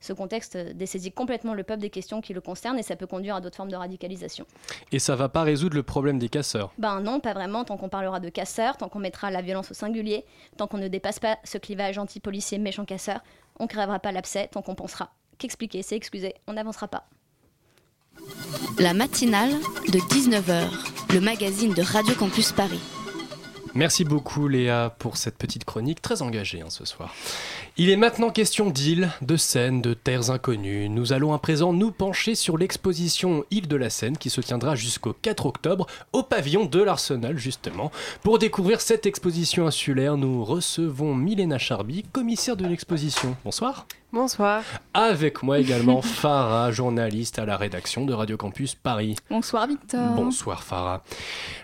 Speaker 11: Ce contexte dessaisit complètement le peuple des questions qui le concernent et ça peut conduire à d'autres formes de radicalisation.
Speaker 6: Et ça va pas résoudre le problème des casseurs?
Speaker 11: Ben non, pas vraiment, tant qu'on parlera de casseurs, tant qu'on mettra la violence au singulier, tant qu'on ne dépasse pas ce clivage anti-policier méchant casseur, on crèvera pas l'abcès, tant qu'on pensera qu'expliquer, c'est excuser, on n'avancera pas.
Speaker 1: La matinale de 19h, le magazine de Radio Campus Paris.
Speaker 6: Merci beaucoup Léa pour cette petite chronique très engagée hein, ce soir. Il est maintenant question d'îles, de Seine, de terres inconnues. Nous allons à présent nous pencher sur l'exposition Île de la Seine qui se tiendra jusqu'au 4 octobre au pavillon de l'Arsenal justement. Pour découvrir cette exposition insulaire, nous recevons Milena Charby, commissaire de l'exposition. Bonsoir.
Speaker 12: Bonsoir.
Speaker 6: Avec moi également Farah, journaliste à la rédaction de Radio Campus Paris.
Speaker 7: Bonsoir Victor.
Speaker 6: Bonsoir Farah.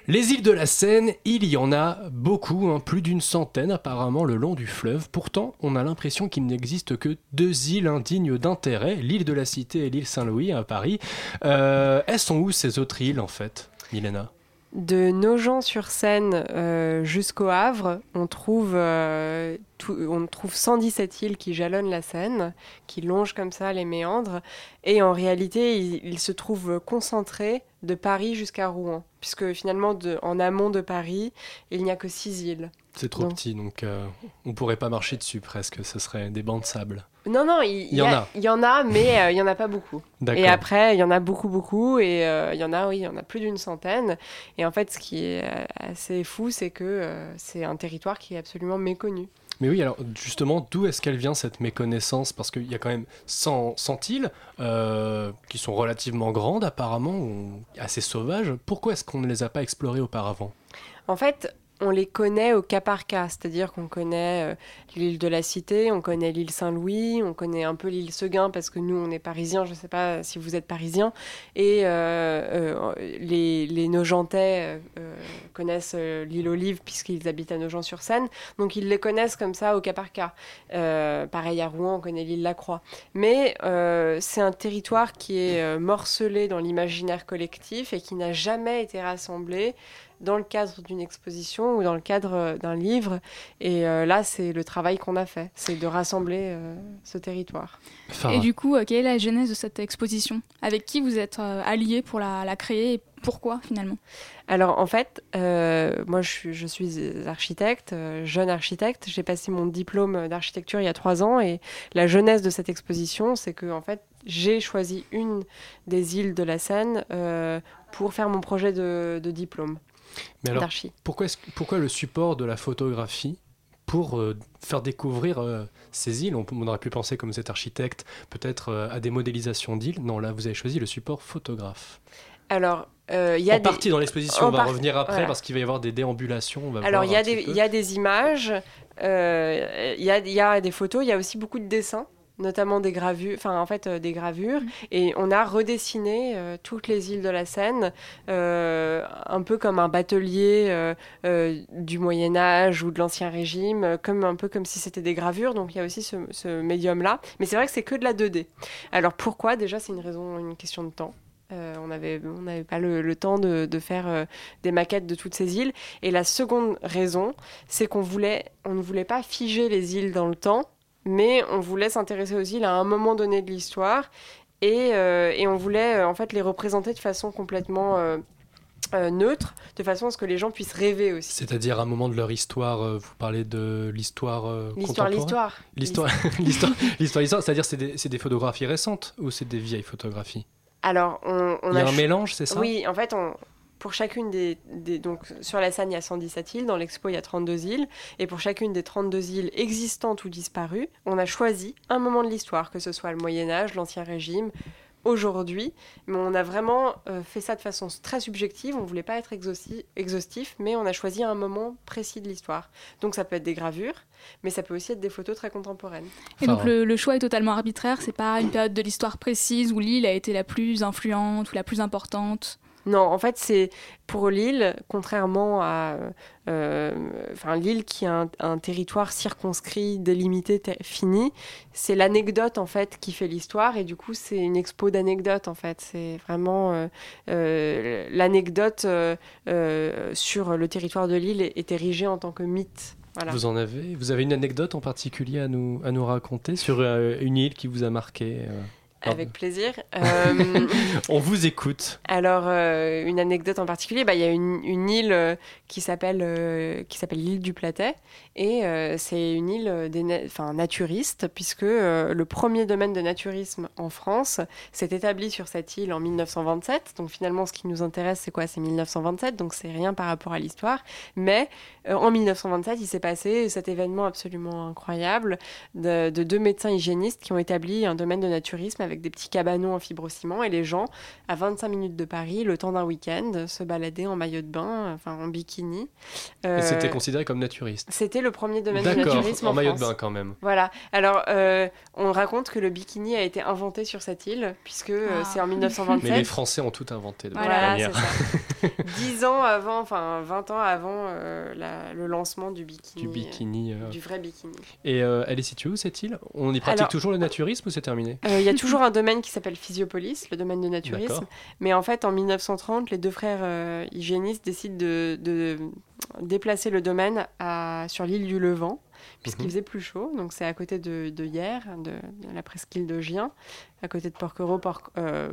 Speaker 6: Les îles de la Seine, il y en a beaucoup, hein, plus d'une centaine apparemment le long du fleuve. Pourtant, on a l'impression qu'il n'existe que deux îles indignes d'intérêt, l'île de la Cité et l'île Saint-Louis à Paris. Euh, elles sont où ces autres îles en fait, Milena?
Speaker 12: De Nogent-sur-Seine euh, jusqu'au Havre, on trouve, euh, on trouve 117 îles qui jalonnent la Seine, qui longent comme ça les méandres. Et en réalité, ils, se trouvent concentrés de Paris jusqu'à Rouen, puisque finalement, en amont de Paris, il n'y a que six îles.
Speaker 6: C'est trop
Speaker 12: Non.
Speaker 6: petit, donc euh, on pourrait pas marcher dessus presque, ce serait des bancs de sable.
Speaker 12: Non, non, il,
Speaker 6: y en a.
Speaker 12: Il y en a, mais euh, il y en a pas beaucoup.
Speaker 6: D'accord.
Speaker 12: Et après, il y en a beaucoup, beaucoup, et euh, il y en a, oui, il y en a plus d'une centaine. Et en fait, ce qui est euh, assez fou, c'est que c'est un territoire qui est absolument méconnu.
Speaker 6: Mais oui, alors justement, d'où est-ce qu'elle vient cette méconnaissance? Parce qu'il y a quand même 100, 100 îles euh, qui sont relativement grandes apparemment, ou assez sauvages. Pourquoi est-ce qu'on ne les a pas explorées auparavant?
Speaker 12: En fait, on les connaît au cas par cas, c'est-à-dire qu'on connaît euh, l'île de la Cité, on connaît l'île Saint-Louis, on connaît un peu l'île Seguin parce que nous on est parisiens, je ne sais pas si vous êtes parisiens, et euh, euh, les, Nogentais connaissent l'île Olive puisqu'ils habitent à Nogent-sur-Seine, donc ils les connaissent comme ça au cas par cas. Pareil à Rouen, on connaît l'île Lacroix. Mais euh, c'est un territoire qui est morcelé dans l'imaginaire collectif et qui n'a jamais été rassemblé dans le cadre d'une exposition ou dans le cadre euh, d'un livre. Et euh, là, c'est le travail qu'on a fait, c'est de rassembler euh, ce territoire.
Speaker 7: Et du coup, euh, quelle est la genèse de cette exposition? Avec qui vous êtes euh, alliés pour la, la créer et pourquoi finalement?
Speaker 12: Alors en fait, euh, moi je suis, je suis architecte, euh, jeune architecte. J'ai passé mon diplôme d'architecture il y a trois ans et la jeunesse de cette exposition, c'est que en fait j'ai choisi une des îles de la Seine euh, pour faire mon projet de, de diplôme
Speaker 6: Mais alors, pourquoi, le support de la photographie pour euh, faire découvrir euh, ces îles? On, on aurait pu penser, comme vous êtes architecte, peut-être euh, à des modélisations d'îles. Non, là, vous avez choisi le support photographe.
Speaker 12: Alors il y a
Speaker 6: en
Speaker 12: des...
Speaker 6: partie dans l'exposition, on va
Speaker 12: par-
Speaker 6: revenir après
Speaker 12: voilà.
Speaker 6: parce qu'il va y avoir des déambulations. On va
Speaker 12: Alors, il y, a des,
Speaker 6: peu.
Speaker 12: il y a des images, il y, a, il y a des photos, il y a aussi beaucoup de dessins. Notamment des gravures, enfin en fait euh, des gravures, et on a redessiné euh, toutes les îles de la Seine, euh, un peu comme un batelier du Moyen Âge ou de l'Ancien Régime, comme un peu comme si c'était des gravures. Donc il y a aussi ce, ce médium-là, mais c'est vrai que c'est que de la 2D. Alors pourquoi? Déjà c'est une raison, une question de temps. Euh, on n'avait on pas le, le temps de, de faire euh, des maquettes de toutes ces îles. Et la seconde raison, c'est qu'on voulait, on ne voulait pas figer les îles dans le temps, mais on voulait s'intéresser aux îles à un moment donné de l'histoire. Et, euh, et on voulait euh, en fait les représenter de façon complètement euh, neutre, de façon à ce que les gens puissent rêver aussi.
Speaker 6: C'est-à-dire un moment de leur histoire, euh, vous parlez de l'histoire euh,
Speaker 12: L'histoire, l'histoire.
Speaker 6: L'histoire, l'histoire, l'histoire, l'histoire, c'est-à-dire c'est des, c'est des photographies récentes ou c'est des vieilles photographies?
Speaker 12: Alors, on, on
Speaker 6: Il y a un mélange, c'est ça?
Speaker 12: Oui, en fait, on, pour chacune des, des- Donc, sur la Seine, il y a 117 îles. Dans l'expo, il y a 32 îles. Et pour chacune des 32 îles existantes ou disparues, on a choisi un moment de l'histoire, que ce soit le Moyen-Âge, l'Ancien Régime, aujourd'hui. Mais on a vraiment euh, fait ça de façon très subjective. On voulait pas être exhausti- exhaustif, mais on a choisi un moment précis de l'histoire. Donc, ça peut être des gravures, mais ça peut aussi être des photos très contemporaines.
Speaker 13: Et donc le, le choix est totalement arbitraire, c'est pas une période de l'histoire précise où l'île a été la plus influente ou la plus importante?
Speaker 12: Non, en fait, c'est pour l'île, contrairement à euh, l'île qui a un, territoire circonscrit, délimité, fini, c'est l'anecdote en fait qui fait l'histoire et du coup c'est une expo d'anecdotes en fait. C'est vraiment euh, euh, l'anecdote sur le territoire de l'île est, érigée en tant que mythe.
Speaker 6: Vous en avez Vous avez une anecdote en particulier à nous, à nous raconter sur une île qui vous a marqué
Speaker 12: Avec plaisir. Euh,
Speaker 6: On vous écoute.
Speaker 12: Alors, euh, une anecdote en particulier, bah, il y a une, une île qui s'appelle euh, qui s'appelle l'île du Platet. Et euh, c'est une île euh, des na- enfin, naturiste, puisque euh, le premier domaine de naturisme en France s'est établi sur cette île en 1927. Donc finalement, ce qui nous intéresse, c'est quoi? C'est 1927, donc c'est rien par rapport à l'histoire. Mais euh, en 1927, il s'est passé cet événement absolument incroyable de, de deux médecins hygiénistes qui ont établi un domaine de naturisme avec des petits cabanons en fibrociment et les gens, à 25 minutes de Paris, le temps d'un week-end, se baladaient en maillot de bain, enfin en bikini.
Speaker 6: Et c'était considéré comme naturiste.
Speaker 12: C'était le premier domaine de
Speaker 6: D'accord,
Speaker 12: naturisme
Speaker 6: en
Speaker 12: en,
Speaker 6: maillot de bain quand même.
Speaker 12: Voilà. Alors, euh, on raconte que le bikini a été inventé sur cette île, puisque euh,
Speaker 13: Ah.
Speaker 12: c'est en 1927.
Speaker 6: Mais les Français ont tout inventé de
Speaker 12: Voilà,
Speaker 6: manière.
Speaker 12: ça. Dix ans avant, enfin 20 ans avant euh, la- le lancement du bikini.
Speaker 6: Du bikini. euh.
Speaker 12: Du vrai bikini.
Speaker 6: Et euh, elle est située où cette île? On y pratique
Speaker 12: Alors-
Speaker 6: toujours le naturisme ou c'est terminé?
Speaker 12: Euh, Il y a toujours un domaine qui s'appelle Physiopolis, le domaine de naturisme. Mais en fait, en 1930, les deux frères euh, hygiénistes décident de, de déplacer le domaine à, sur l'île du Levant, puisqu'il
Speaker 6: Mhm.
Speaker 12: faisait plus chaud. Donc c'est à côté de, de Hyères, de, de la presqu'île de Gien, à côté de Porquerolles, Porc, euh,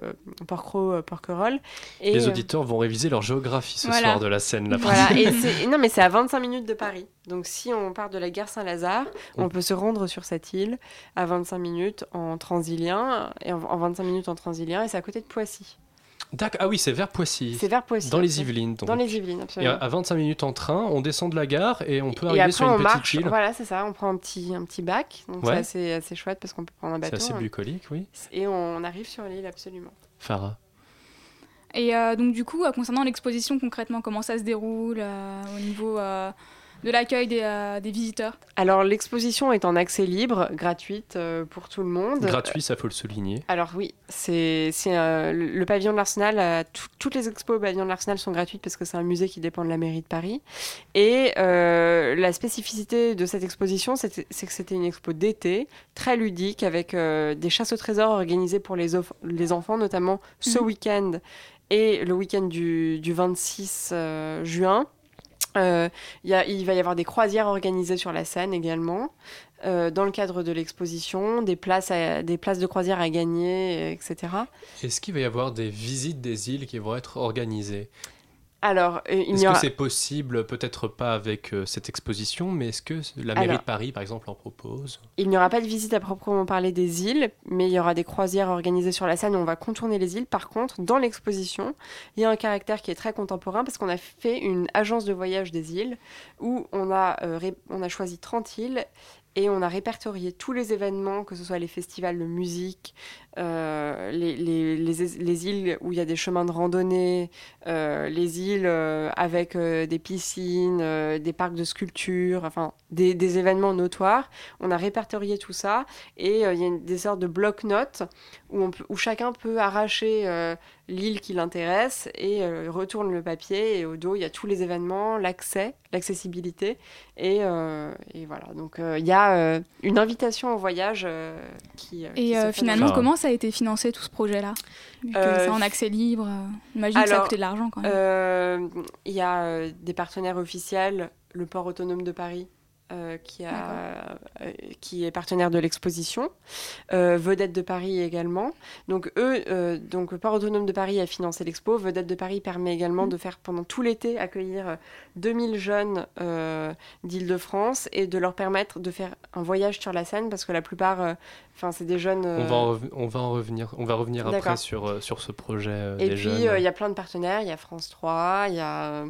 Speaker 12: Porquerolles, euh, Porquerolles. Et,
Speaker 6: Les
Speaker 12: euh,
Speaker 6: auditeurs vont réviser leur géographie ce
Speaker 12: Voilà.
Speaker 6: soir de la Seine. La
Speaker 12: voilà, et non mais c'est à 25 minutes de Paris. Donc si on part de la gare Saint-Lazare, on peut se rendre sur cette île à 25 minutes en transilien et en, en 25 minutes en transilien et c'est à côté de Poissy.
Speaker 6: D'accord. Ah oui, c'est vers Poissy.
Speaker 12: C'est vers Poissy.
Speaker 6: Dans les. Yvelines. donc.
Speaker 12: Dans les Yvelines,
Speaker 6: Et
Speaker 12: absolument.
Speaker 6: à à 25 minutes en train, on descend de la gare et on peut
Speaker 12: Et
Speaker 6: arriver
Speaker 12: après
Speaker 6: sur une
Speaker 12: on
Speaker 6: petite
Speaker 12: marche,
Speaker 6: île.
Speaker 12: voilà c'est ça, on prend un petit, un petit bac, donc
Speaker 6: Ouais.
Speaker 12: c'est assez, assez chouette parce qu'on peut prendre un
Speaker 6: C'est
Speaker 12: bateau.
Speaker 6: assez
Speaker 12: hein.
Speaker 6: bucolique, oui.
Speaker 12: Et on arrive sur l'île absolument.
Speaker 6: Farah.
Speaker 13: Et euh, donc du coup, euh, concernant l'exposition concrètement, comment ça se déroule euh, au niveau euh, de l'accueil des, euh, des visiteurs
Speaker 12: Alors l'exposition est en accès libre, gratuite euh, pour tout le monde.
Speaker 6: Gratuit, ça faut le souligner.
Speaker 12: Alors oui, c'est euh, le pavillon de l'Arsenal. tout- toutes les expos au pavillon de l'Arsenal sont gratuites parce que c'est un musée qui dépend de la mairie de Paris. Et euh, la spécificité de cette exposition, c'est que c'était une expo d'été, très ludique, avec euh, des chasses au trésor organisées pour les, enfants, notamment ce
Speaker 13: Mhm.
Speaker 12: week-end et le week-end du, du 26 euh, juin. Euh, il va y avoir des croisières organisées sur la Seine également. euh, dans le cadre de l'exposition, des places, des places de croisière à gagner, etc.
Speaker 6: Est-ce qu'il va y avoir des visites des îles qui vont être organisées?
Speaker 12: Alors, euh, il
Speaker 6: Est-ce
Speaker 12: aura...
Speaker 6: que c'est possible, peut-être pas avec euh, cette exposition, mais est-ce que la mairie
Speaker 12: Alors-
Speaker 6: de Paris, par exemple, en propose?
Speaker 12: Il n'y aura pas de visite à proprement parler des îles, mais il y aura des croisières organisées sur la Seine où on va contourner les îles. Par contre, dans l'exposition, il y a un caractère qui est très contemporain parce qu'on a fait une agence de voyage des îles où on a, euh, on a choisi 30 îles et on a répertorié tous les événements, que ce soit les festivals de musique, euh, les, les- les- les îles où il y a des chemins de randonnée, euh, les îles euh, avec des piscines, des parcs de sculpture, enfin des, des événements notoires. On a répertorié tout ça et il y a une- des sortes de bloc-notes où, où chacun peut arracher l'île qui l'intéresse et euh, retourne le papier et au dos il y a tous les événements, l'accès, l'accessibilité et, euh, et voilà. Donc euh, il y a une invitation au voyage qui, qui
Speaker 13: Et
Speaker 12: fait
Speaker 13: finalement, comment ça a été financé tout ce que
Speaker 12: Euh,
Speaker 13: c'est en accès libre, j'imagine que ça a coûté de l'argent quand même.
Speaker 12: Il y a des partenaires officiels, le port autonome de Paris. Euh, qui, a, euh, qui est partenaire de l'exposition, euh, Vedette de Paris également. Donc eux, donc port autonome de Paris a financé l'expo. Vedette de Paris permet également de faire pendant tout l'été accueillir euh, 2000 jeunes d'Île-de-France et de leur permettre de faire un voyage sur la Seine parce que la plupart, enfin c'est des jeunes.
Speaker 14: On,
Speaker 12: euh,
Speaker 14: va en rev- on va en revenir, on va revenir après sur, euh, sur ce projet euh,
Speaker 12: Et
Speaker 14: des
Speaker 12: puis, euh, il y a plein de partenaires. Il y a France 3, il y a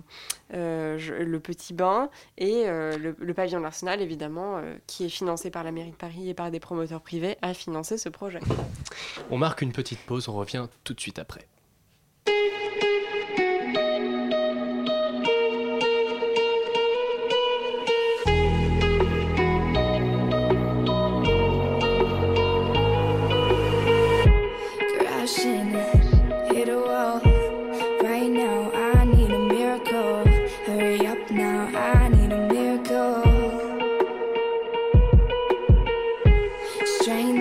Speaker 12: euh, le Petit Bain et euh, le, le Pavillon de l'Arsenal, évidemment, euh, qui est financé par la mairie de Paris et par des promoteurs privés, a financé ce projet.
Speaker 14: On marque une petite pause, on revient tout de suite après. strange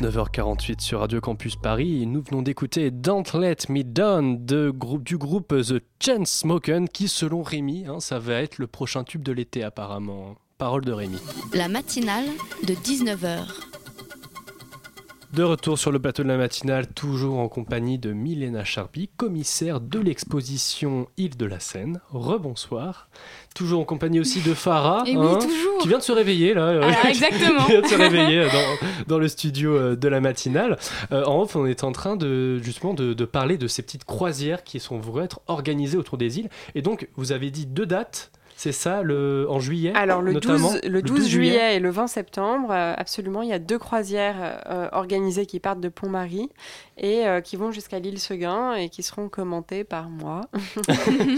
Speaker 14: 19h48 sur Radio Campus Paris nous venons d'écouter Don't Let Me Down du groupe The Chainsmokers qui selon Rémi, hein, ça va être le prochain tube de l'été apparemment. Parole de Rémi.
Speaker 1: La matinale de 19h.
Speaker 6: De retour sur le plateau de la matinale, toujours en compagnie de Milena Charby, commissaire de l'exposition Île de la Seine. Rebonsoir. Toujours en compagnie aussi de Farah,
Speaker 13: Et oui, toujours.
Speaker 6: qui vient de se réveiller là.
Speaker 13: Ah, exactement.
Speaker 6: qui vient de se réveiller euh, dans, dans le studio euh, de la matinale. Euh, en off, on est en train de justement de, de parler de ces petites croisières qui sont vont être organisées autour des îles. Et donc, vous avez dit deux dates. C'est ça, le, en juillet
Speaker 12: Alors le 12,
Speaker 6: notamment
Speaker 12: le 12 juillet et le 20 septembre, euh, absolument, il y a deux croisières euh, organisées qui partent de Pont-Marie et euh, qui vont jusqu'à l'île Seguin et qui seront commentées par moi.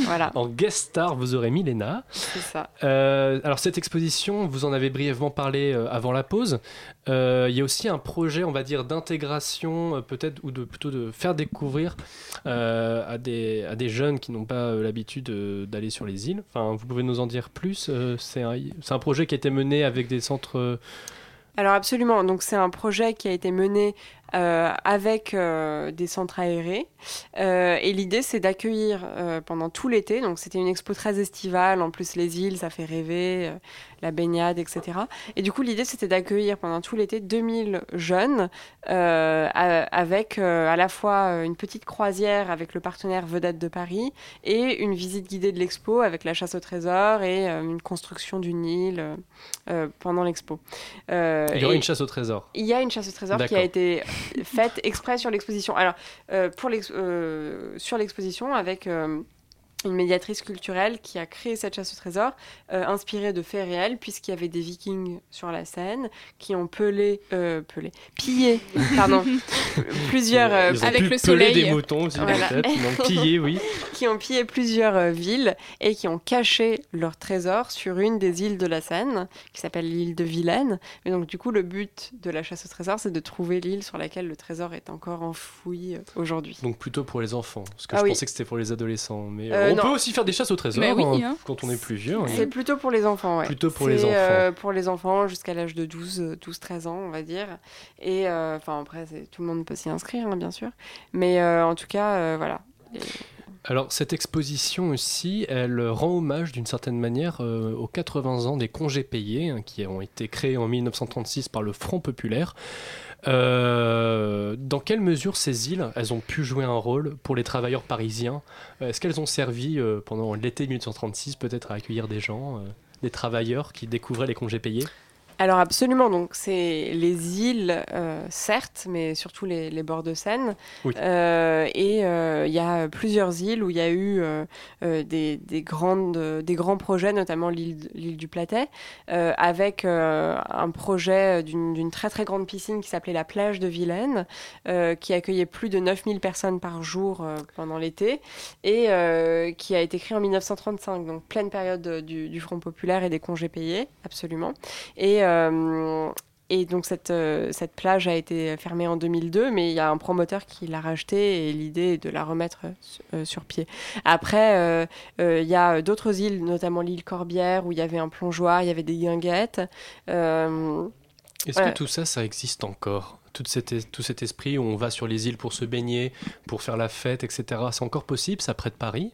Speaker 12: voilà,
Speaker 6: En guest star, vous aurez Milena.
Speaker 12: c'est ça.
Speaker 6: Euh, alors cette exposition, vous en avez brièvement parlé avant la pause. Il y a aussi un projet, on va dire, d'intégration, peut-être, ou de plutôt de faire découvrir à, des, à des jeunes qui n'ont pas l'habitude d'aller sur les îles. Enfin, vous pouvez nous en dire plus Euh, C'est un, un projet qui a été mené avec des centres. euh,
Speaker 12: Alors absolument, donc c'est un projet qui a été mené avec euh, des centres aérés Euh, et l'idée c'est d'accueillir euh, pendant tout l'été, donc c'était une expo très estivale, en plus les îles ça fait rêver, euh, la baignade etc. Et du coup l'idée c'était d'accueillir pendant tout l'été 2000 jeunes euh, avec euh, à la fois euh, une petite croisière avec le partenaire Vedette de Paris et une visite guidée de l'expo avec la chasse au trésor et euh, une construction d'une île euh, euh, pendant l'expo. Euh,
Speaker 6: Il y aura une chasse au trésor.
Speaker 12: il y a une chasse au trésor qui a été faite exprès sur l'exposition. Alors, euh, pour euh, sur l'exposition, avec euh, une médiatrice culturelle qui a créé cette chasse au trésor, euh, inspirée de faits réels, puisqu'il y avait des vikings sur la Seine qui ont pelé, euh, pelé, pillé, pardon, plusieurs... euh,
Speaker 6: Ils ont pu peler des moutons aussi,
Speaker 12: Voilà.
Speaker 6: peut-être. Ils ont pillé, oui.
Speaker 12: qui ont pillé plusieurs euh, villes et qui ont caché leurs trésors sur une des îles de la Seine, qui s'appelle l'île de Vilaine. Et donc, du coup, le but de la chasse au trésor, c'est de trouver l'île sur laquelle le trésor est encore enfoui euh, aujourd'hui.
Speaker 6: Donc plutôt pour les enfants, parce que
Speaker 12: Ah
Speaker 6: je
Speaker 12: oui.
Speaker 6: pensais que c'était pour les adolescents. Mais
Speaker 12: Euh,
Speaker 6: on
Speaker 12: non.
Speaker 6: peut aussi faire des chasses au trésor
Speaker 12: oui,
Speaker 6: hein,
Speaker 12: hein.
Speaker 6: quand on est plus vieux.
Speaker 12: C'est plutôt pour les enfants, ouais.
Speaker 6: Plutôt pour les enfants.
Speaker 12: euh, pour les enfants jusqu'à l'âge de 12, euh, 12-13 ans, on va dire. Et euh, enfin, après, tout le monde peut s'y inscrire, hein, bien sûr. Mais euh, en tout cas, euh, voilà. Et-
Speaker 6: Alors, cette exposition aussi, elle rend hommage d'une certaine manière euh, aux 80 ans des congés payés hein, qui ont été créés en 1936 par le Front Populaire. Euh, dans quelle mesure ces îles, elles ont pu jouer un rôle pour les travailleurs parisiens Euh, Est-ce qu'elles ont servi euh, pendant l'été 1936 peut-être à accueillir des gens, des travailleurs qui découvraient les congés payés?
Speaker 12: Alors absolument, donc c'est les îles, euh, certes, mais surtout les, les bords de Seine.
Speaker 6: Oui.
Speaker 12: Euh, et euh, il y a plusieurs îles où il y a eu des, des grandes, des grands projets, notamment l'île du Platet, avec un projet d'une très très grande piscine qui s'appelait la plage de Vilaine, qui accueillait plus de 9000 personnes par jour pendant l'été, et qui a été créé en 1935, donc pleine période du, du Front Populaire et des congés payés, absolument. Et, et donc cette, euh, cette plage a été fermée en 2002, mais il y a un promoteur qui l'a rachetée et l'idée est de la remettre euh, sur- euh, pied. Après, euh, euh, il y a d'autres îles, notamment l'île Corbière, où il y avait un plongeoir, il y avait des guinguettes. Euh,
Speaker 6: Est-ce que tout ça, ça existe encore? Tout cet, tout cet esprit où on va sur les îles pour se baigner, pour faire la fête, etc. C'est encore possible, ça près de Paris?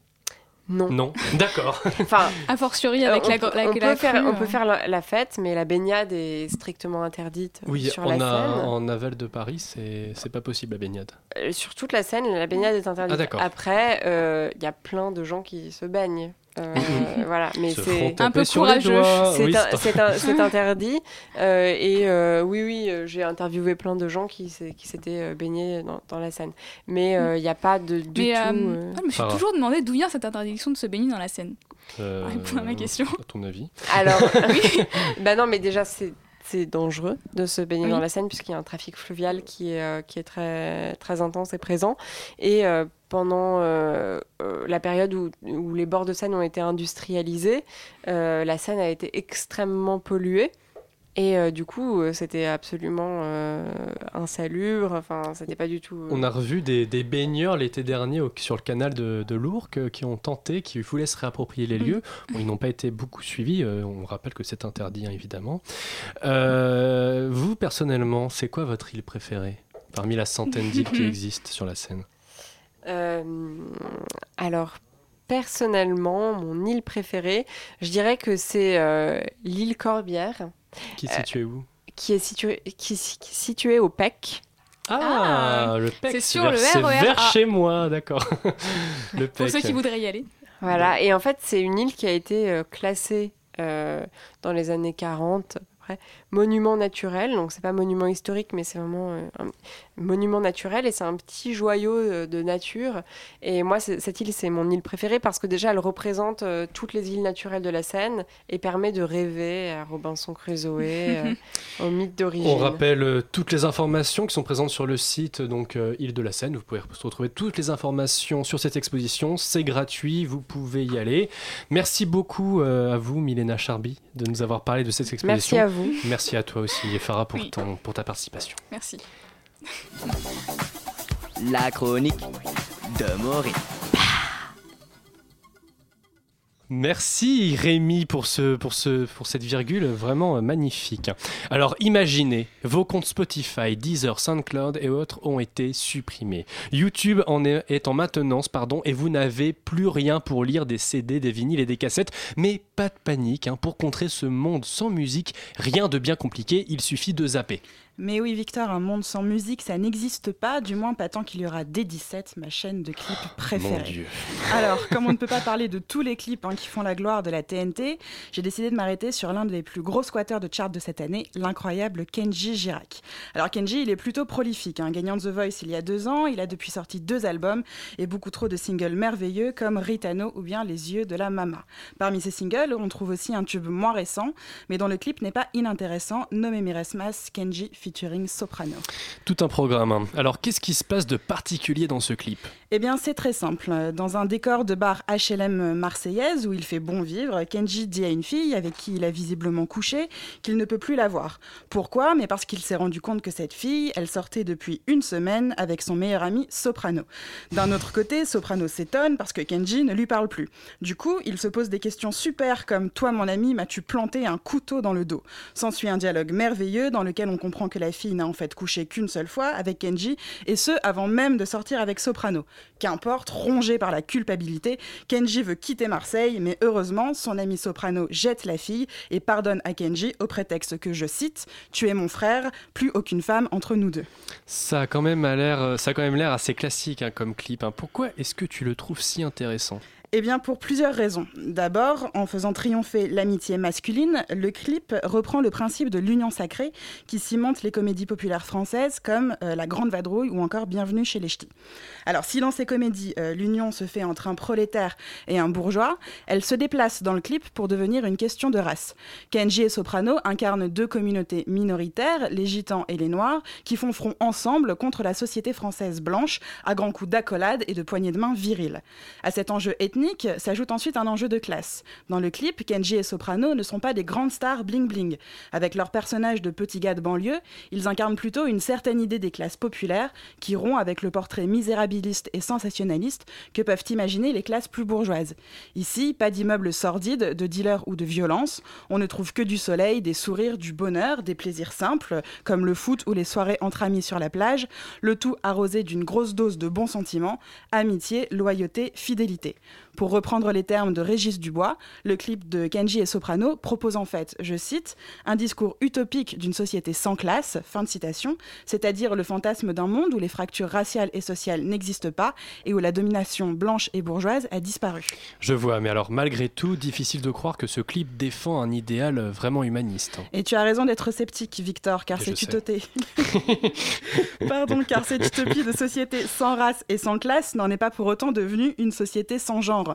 Speaker 12: Non.
Speaker 6: Non, d'accord.
Speaker 12: Enfin,
Speaker 13: A fortiori avec
Speaker 12: on,
Speaker 13: la,
Speaker 12: peut-
Speaker 13: la,
Speaker 12: on
Speaker 13: la
Speaker 12: peut faire,
Speaker 13: crue,
Speaker 12: on peut
Speaker 13: euh.
Speaker 12: faire la, la fête, mais la baignade est strictement interdite euh,
Speaker 6: Oui,
Speaker 12: sur
Speaker 6: on
Speaker 12: la
Speaker 6: a,
Speaker 12: Seine.
Speaker 6: en aval de Paris, c'est pas possible la baignade.
Speaker 12: Euh, Sur toute la Seine, la baignade est interdite.
Speaker 6: Ah.
Speaker 12: Après, euh, il y a plein de gens qui se baignent. Euh, voilà, mais c'est
Speaker 6: Un peu courageux.
Speaker 12: C'est
Speaker 6: Oui,
Speaker 12: interdit. Euh, et euh, oui, oui, j'ai interviewé plein de gens qui qui s'étaient baignés dans, dans la Seine. Mais euh, il n'y a pas de, du
Speaker 13: Mais
Speaker 12: tout.
Speaker 13: euh,
Speaker 12: euh,
Speaker 13: ah, je me suis toujours demandé d'où vient cette interdiction de se baigner dans la Seine.
Speaker 6: Euh,
Speaker 13: Réponds à ma question.
Speaker 6: À ton avis?
Speaker 12: Alors, bah non, mais déjà, c'est c'est dangereux de se baigner
Speaker 13: Oui.
Speaker 12: dans la Seine puisqu'il y a un trafic fluvial qui est, euh, qui est très, très intense et présent. Et euh, pendant euh, euh, la période où, où les bords de Seine ont été industrialisés, euh, la Seine a été extrêmement polluée. Et euh, du coup, euh, c'était absolument euh, insalubre. Enfin, c'était pas du tout.
Speaker 6: On a revu des, des baigneurs l'été dernier au- sur le canal de, de l'Ourcq qui ont tenté, qui voulaient se réapproprier les
Speaker 12: Mm.
Speaker 6: lieux. Bon, ils n'ont pas été beaucoup suivis. euh, on rappelle que c'est interdit, hein, évidemment. Vous, personnellement, c'est quoi votre île préférée parmi la centaine d'îles qui existent sur la Seine?
Speaker 12: Alors, personnellement, mon île préférée, je dirais que c'est l'île Corbière.
Speaker 6: Qui est
Speaker 12: Euh,
Speaker 6: située où?
Speaker 12: qui est située, qui, est si- qui est située au PEC.
Speaker 6: Ah,
Speaker 13: Ah,
Speaker 6: le PEC,
Speaker 13: c'est sur
Speaker 6: vers-
Speaker 13: le
Speaker 6: c'est
Speaker 13: RER
Speaker 6: vers chez moi, d'accord. le
Speaker 13: Pour ceux qui voudraient y aller.
Speaker 12: Voilà, et en fait, c'est une île qui a été euh, classée euh, dans les années 40 à peu près, monument naturel. Donc, c'est pas monument historique, mais c'est vraiment euh, un monument naturel et c'est un petit joyau euh, de nature. Et moi, cette île, c'est mon île préférée parce que déjà, elle représente euh, toutes les îles naturelles de la Seine et permet de rêver à Robinson Crusoe, au mythe d'origine.
Speaker 6: On rappelle toutes les informations qui sont présentes sur le site donc Île de la Seine. Vous pouvez retrouver toutes les informations sur cette exposition. C'est gratuit, vous pouvez y aller. Merci beaucoup à vous, Milena Charby, de nous avoir parlé de cette exposition.
Speaker 12: Merci à vous.
Speaker 6: Merci à toi aussi, Farah, pour,
Speaker 13: Oui.
Speaker 6: ton, pour ta participation.
Speaker 13: Merci.
Speaker 15: La chronique de Maury.
Speaker 6: Merci Rémi pour, ce, cette virgule vraiment euh, magnifique. Alors imaginez, vos comptes Spotify, Deezer, SoundCloud et autres ont été supprimés. YouTube en est, est en maintenance pardon, et vous n'avez plus rien pour lire des CD, des vinyles et des cassettes. Mais pas de panique, hein, pour contrer ce monde sans musique, rien de bien compliqué, il suffit de zapper.
Speaker 16: Mais oui, Victor, un monde sans musique, ça n'existe pas, du moins pas tant qu'il y aura D17, ma chaîne de clips préférée.
Speaker 6: Mon Dieu.
Speaker 16: Alors, comme on ne peut pas parler de tous les clips hein, qui font la gloire de la TNT, j'ai décidé de m'arrêter sur l'un des plus gros squatteurs de chart de cette année, l'incroyable Kenji Girac. Alors, Kenji, il est plutôt prolifique, hein, gagnant de The Voice il y a deux ans, il a depuis sorti deux albums et beaucoup trop de singles merveilleux comme Ritano ou bien Les yeux de la Mama. Parmi ces singles, on trouve aussi un tube moins récent, mais dont le clip n'est pas inintéressant, nommé Miresmas, Kenji featuring Soprano.
Speaker 6: Tout un programme. Alors qu'est-ce qui se passe de particulier dans ce clip?
Speaker 16: Eh bien, c'est très simple. Dans un décor de bar HLM marseillaise où il fait bon vivre, Kenji dit à une fille avec qui il a visiblement couché qu'il ne peut plus la voir. Pourquoi? Mais parce qu'il s'est rendu compte que cette fille, elle sortait depuis une semaine avec son meilleur ami Soprano. D'un autre côté, Soprano s'étonne parce que Kenji ne lui parle plus. Du coup, il se pose des questions super comme Toi, mon ami, m'as-tu planté un couteau dans le dos? S'ensuit un dialogue merveilleux dans lequel on comprend que la fille n'a en fait couché qu'une seule fois avec Kenji, et ce avant même de sortir avec Soprano. Qu'importe, rongé par la culpabilité, Kenji veut quitter Marseille, mais heureusement, son ami Soprano jette la fille et pardonne à Kenji au prétexte que, je cite, Tu es mon frère, plus aucune femme entre nous deux.
Speaker 6: Euh, ça a quand même l'air assez classique hein, comme clip. hein. Pourquoi est-ce que tu le trouves si intéressant?
Speaker 16: Eh bien, pour plusieurs raisons. D'abord, en faisant triompher l'amitié masculine, le clip reprend le principe de l'union sacrée qui cimente les comédies populaires françaises comme euh, La Grande Vadrouille ou encore Bienvenue chez les Ch'tis. Alors, si dans ces comédies, euh, l'union se fait entre un prolétaire et un bourgeois, elle se déplace dans le clip pour devenir une question de race. Kenji et Soprano incarnent deux communautés minoritaires, les gitans et les noirs, qui font front ensemble contre la société française blanche à grands coups d'accolade et de poignées de main viriles. À cet enjeu ethnique s'ajoute ensuite un enjeu de classe. Dans le clip, Kenji et Soprano ne sont pas des grandes stars bling-bling. Avec leurs personnages de petits gars de banlieue, ils incarnent plutôt une certaine idée des classes populaires qui rompt avec le portrait misérabiliste et sensationnaliste que peuvent imaginer les classes plus bourgeoises. Ici, pas d'immeubles sordides, de dealers ou de violence. On ne trouve que du soleil, des sourires, du bonheur, des plaisirs simples, comme le foot ou les soirées entre amis sur la plage, le tout arrosé d'une grosse dose de bons sentiments, amitié, loyauté, fidélité. Pour reprendre les termes de Régis Dubois, le clip de Kenji et Soprano propose en fait, je cite, un discours utopique d'une société sans classe, fin de citation, c'est-à-dire le fantasme d'un monde où les fractures raciales et sociales n'existent pas et où la domination blanche et bourgeoise a disparu.
Speaker 6: Je vois, mais alors malgré tout, difficile de croire que ce clip défend un idéal vraiment humaniste.
Speaker 16: Et tu as raison d'être sceptique, Victor, car. Pardon, car cette utopie de société sans race et sans classe n'en est pas pour autant devenue une société sans genre.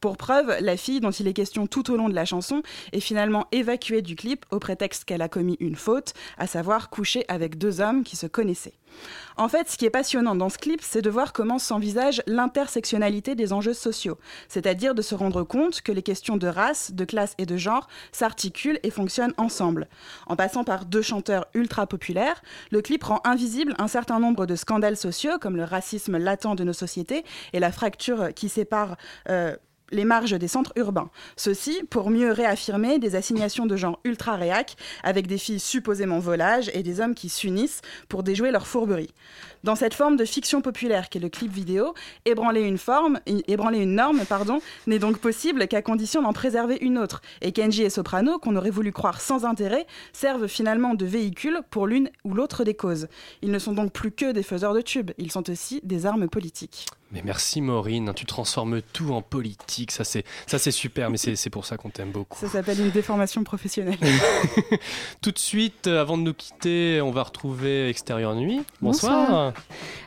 Speaker 16: Pour preuve, la fille dont il est question tout au long de la chanson est finalement évacuée du clip au prétexte qu'elle a commis une faute, à savoir coucher avec deux hommes qui se connaissaient. En fait, ce qui est passionnant dans ce clip, c'est de voir comment s'envisage l'intersectionnalité des enjeux sociaux, c'est-à-dire de se rendre compte que les questions de race, de classe et de genre s'articulent et fonctionnent ensemble. En passant par deux chanteurs ultra populaires, le clip rend invisible un certain nombre de scandales sociaux comme le racisme latent de nos sociétés et la fracture qui sépare euh, les marges des centres urbains. Ceci pour mieux réaffirmer des assignations de genre ultra réac avec des filles supposément volages et des hommes qui s'unissent pour déjouer leur fourberie. Dans cette forme de fiction populaire qu'est le clip vidéo, ébranler une forme, norme, n'est donc possible qu'à condition d'en préserver une autre. Et Kenji et Soprano, qu'on aurait voulu croire sans intérêt, servent finalement de véhicule pour l'une ou l'autre des causes. Ils ne sont donc plus que des faiseurs de tubes, ils sont aussi des armes politiques.
Speaker 6: Mais merci Maureen, tu transformes tout en politique, ça c'est ça c'est super, mais c'est c'est pour ça qu'on t'aime beaucoup.
Speaker 16: Ça s'appelle une déformation professionnelle.
Speaker 6: Tout de suite, euh, avant de nous quitter, on va retrouver Extérieur Nuit. Bonsoir.
Speaker 17: Bonsoir.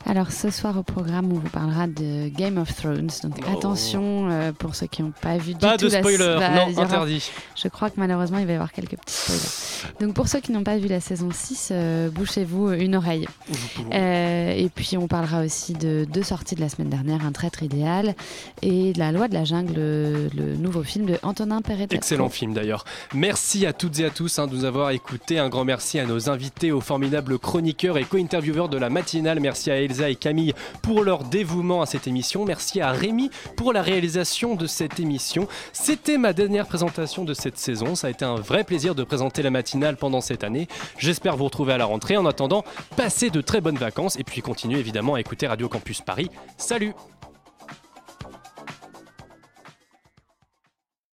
Speaker 17: Alors ce soir au programme, on vous parlera de Game of Thrones. Donc attention euh, pour ceux qui n'ont pas vu du
Speaker 6: Pas
Speaker 17: tout
Speaker 6: de
Speaker 17: la-
Speaker 6: spoiler,
Speaker 17: bah,
Speaker 6: non, interdit.
Speaker 17: Je crois que malheureusement il va y avoir quelques petits spoilers. Donc pour ceux qui n'ont pas vu la saison 6, euh, bouchez-vous une oreille. Euh, et puis on parlera aussi de deux sorties de la semaine Un traître idéal et La loi de la jungle, le, nouveau film de Antonin Perret.
Speaker 6: Excellent film d'ailleurs. Merci à toutes et à tous hein, de nous avoir écoutés. Un grand merci à nos invités, aux formidables chroniqueurs et co-intervieweurs de la matinale. Merci à Elsa et Camille pour leur dévouement à cette émission. Merci à Rémi pour la réalisation de cette émission. C'était ma dernière présentation de cette saison. Ça a été un vrai plaisir de présenter la matinale pendant cette année. J'espère vous retrouver à la rentrée. En attendant, passez de très bonnes vacances et puis continuez évidemment à écouter Radio Campus Paris. Salut